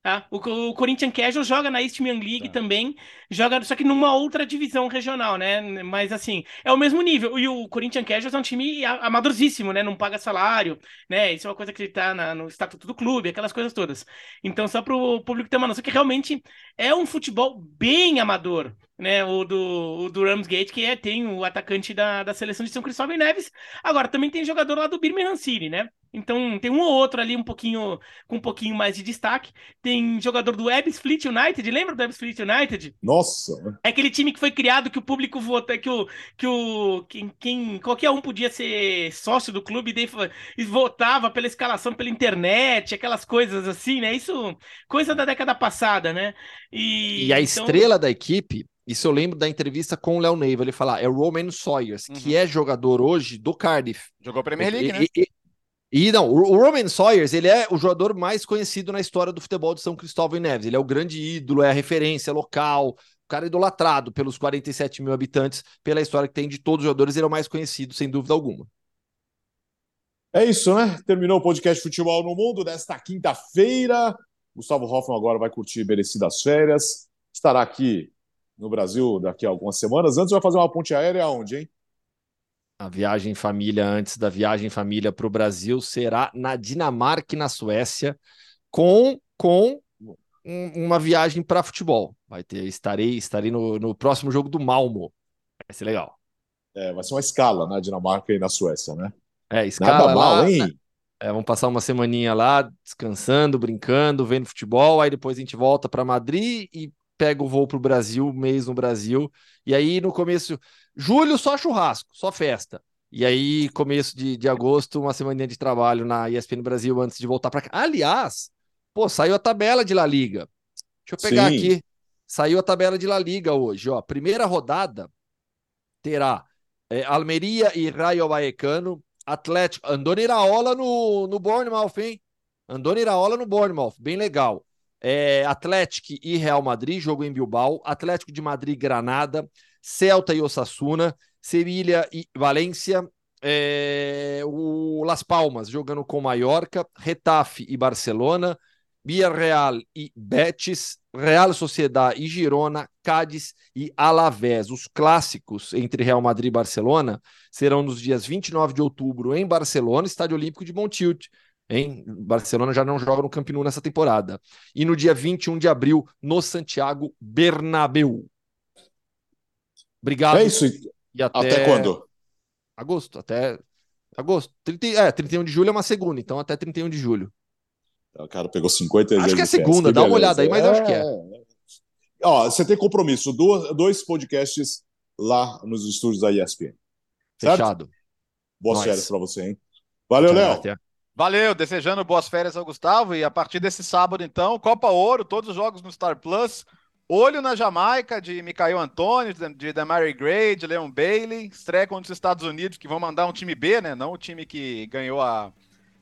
Tá? O, o Corinthians Casual joga na Eastman League tá. também, joga só que numa outra divisão regional, né? Mas assim, é o mesmo nível. E o Corinthians Casual é um time amadorzíssimo, né? Não paga salário, né? Isso é uma coisa que está no estatuto do clube, aquelas coisas todas. Então, só para o público ter uma noção que realmente é um futebol bem amador, né? O do, o do Ramsgate, que é, tem o atacante da, da seleção de São Cristóvão e Neves. Agora, também tem jogador lá do Birmingham City, né? Então tem um ou outro ali um pouquinho com um pouquinho mais de destaque. Tem jogador do Fleet United, lembra do Fleet United? Nossa! É aquele time que foi criado que o público vota, que o que o quem, quem qualquer um podia ser sócio do clube e votava pela escalação pela internet, aquelas coisas assim, né? Isso coisa da década passada, né? E, e a então... estrela da equipe isso eu lembro da entrevista com o Léo Neiva, ele falar, é o Roman Sawyers, uhum. que é jogador hoje do Cardiff. Jogou Premier League, e, né? E, e não, o Roman Sawyers, ele é o jogador mais conhecido na história do futebol de São Cristóvão e Neves. Ele é o grande ídolo, é a referência local, o cara idolatrado pelos 47 mil habitantes, pela história que tem de todos os jogadores, ele é o mais conhecido, sem dúvida alguma. É isso, né? Terminou o podcast Futebol no Mundo desta quinta-feira. Gustavo Hoffman agora vai curtir merecidas férias. Estará aqui no Brasil daqui a algumas semanas. Antes vai fazer uma ponte aérea aonde, hein? A viagem em família antes da viagem em família para o Brasil será na Dinamarca e na Suécia, com, com um, uma viagem para futebol. Vai ter, estarei, estarei no, no próximo jogo do Malmo. Vai ser legal. É, vai ser uma escala na Dinamarca e na Suécia, né? É, escala Nada lá, mal, hein? É, vamos passar uma semaninha lá, descansando, brincando, vendo futebol. Aí depois a gente volta para Madrid e pega o voo para o Brasil, mês no Brasil. E aí no começo Julho, só churrasco, só festa. E aí, começo de, de agosto, uma semana de trabalho na ESPN Brasil antes de voltar para cá. Aliás, pô, saiu a tabela de La Liga. Deixa eu pegar Sim. aqui. Saiu a tabela de La Liga hoje, ó. Primeira rodada terá é, Almeria e Raio Vallecano, Atlético, Andoni Iraola no, no Bournemouth, hein? Andoni Iraola no Bournemouth, bem legal. É, Atlético e Real Madrid, jogo em Bilbao. Atlético de Madrid, Granada. Celta e Osasuna, Sevilha e Valência, é, o Las Palmas jogando com Mallorca, Retafe e Barcelona, Villarreal e Betis, Real Sociedad e Girona, Cádiz e Alavés. Os clássicos entre Real Madrid e Barcelona serão nos dias 29 de outubro em Barcelona, Estádio Olímpico de Montilt. Em Barcelona já não joga no Camp Nou nessa temporada. E no dia 21 de abril no Santiago Bernabéu. Obrigado. É isso. E até... até quando? Agosto, até agosto. 30... É, 31 de julho é uma segunda, então até 31 de julho. O cara pegou 50 Acho que é segunda, dá uma olhada aí, mas é... acho que é. Ó, você tem compromisso, dois, dois podcasts lá nos estúdios da ESPN. Certo? Fechado. Boas Nós. férias para você, hein? Valeu, Léo. Valeu, desejando boas férias ao Gustavo. E a partir desse sábado, então, Copa Ouro, todos os jogos no Star Plus. Olho na Jamaica de Mikael Antônio, de Demary Gray, de Leon Bailey. Estreia contra os Estados Unidos, que vão mandar um time B, né? Não o time que ganhou a,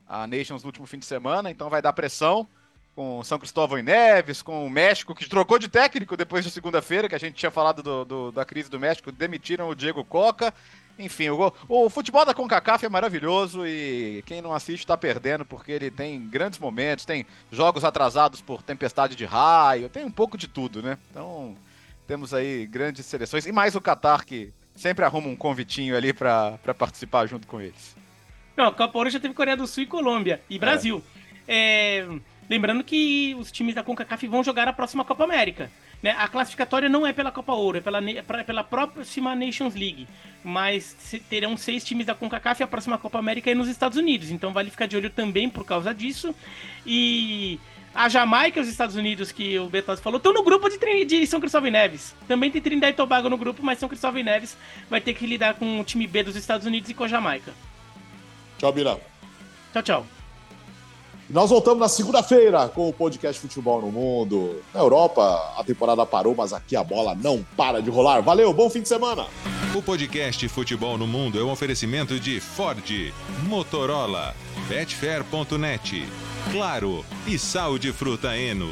a Nations no último fim de semana, então vai dar pressão. com São Cristóvão e Neves, com o México, que trocou de técnico depois de segunda-feira, que a gente tinha falado do, do, da crise do México, demitiram o Diego Coca. Enfim, o, o futebol da CONCACAF é maravilhoso e quem não assiste está perdendo, porque ele tem grandes momentos, tem jogos atrasados por tempestade de raio, tem um pouco de tudo, né? Então, temos aí grandes seleções, e mais o Qatar, que sempre arruma um convitinho ali para participar junto com eles. Não, a Copa Ouro já teve Coreia do Sul e Colômbia, e Brasil. É. É, lembrando que os times da CONCACAF vão jogar a próxima Copa América. Né? A classificatória não é pela Copa Ouro, é pela, pela próxima Nations League. Mas terão seis times da CONCACAF e a próxima Copa América é nos Estados Unidos. Então vale ficar de olho também por causa disso. E a Jamaica e os Estados Unidos, que o Betos falou, estão no grupo de, de, São Cristóvão e Neves. Também tem Trindade e Tobago no grupo, mas São Cristóvão e Neves vai ter que lidar com o time B dos Estados Unidos e com a Jamaica. Tchau, Birão. Tchau, tchau. Nós voltamos na segunda-feira com o podcast Futebol no Mundo. Na Europa, a temporada parou, mas aqui a bola não para de rolar. Valeu, bom fim de semana. O podcast Futebol no Mundo é um oferecimento de Ford, Motorola, Betfair.net, Claro e Sal de Fruta Eno.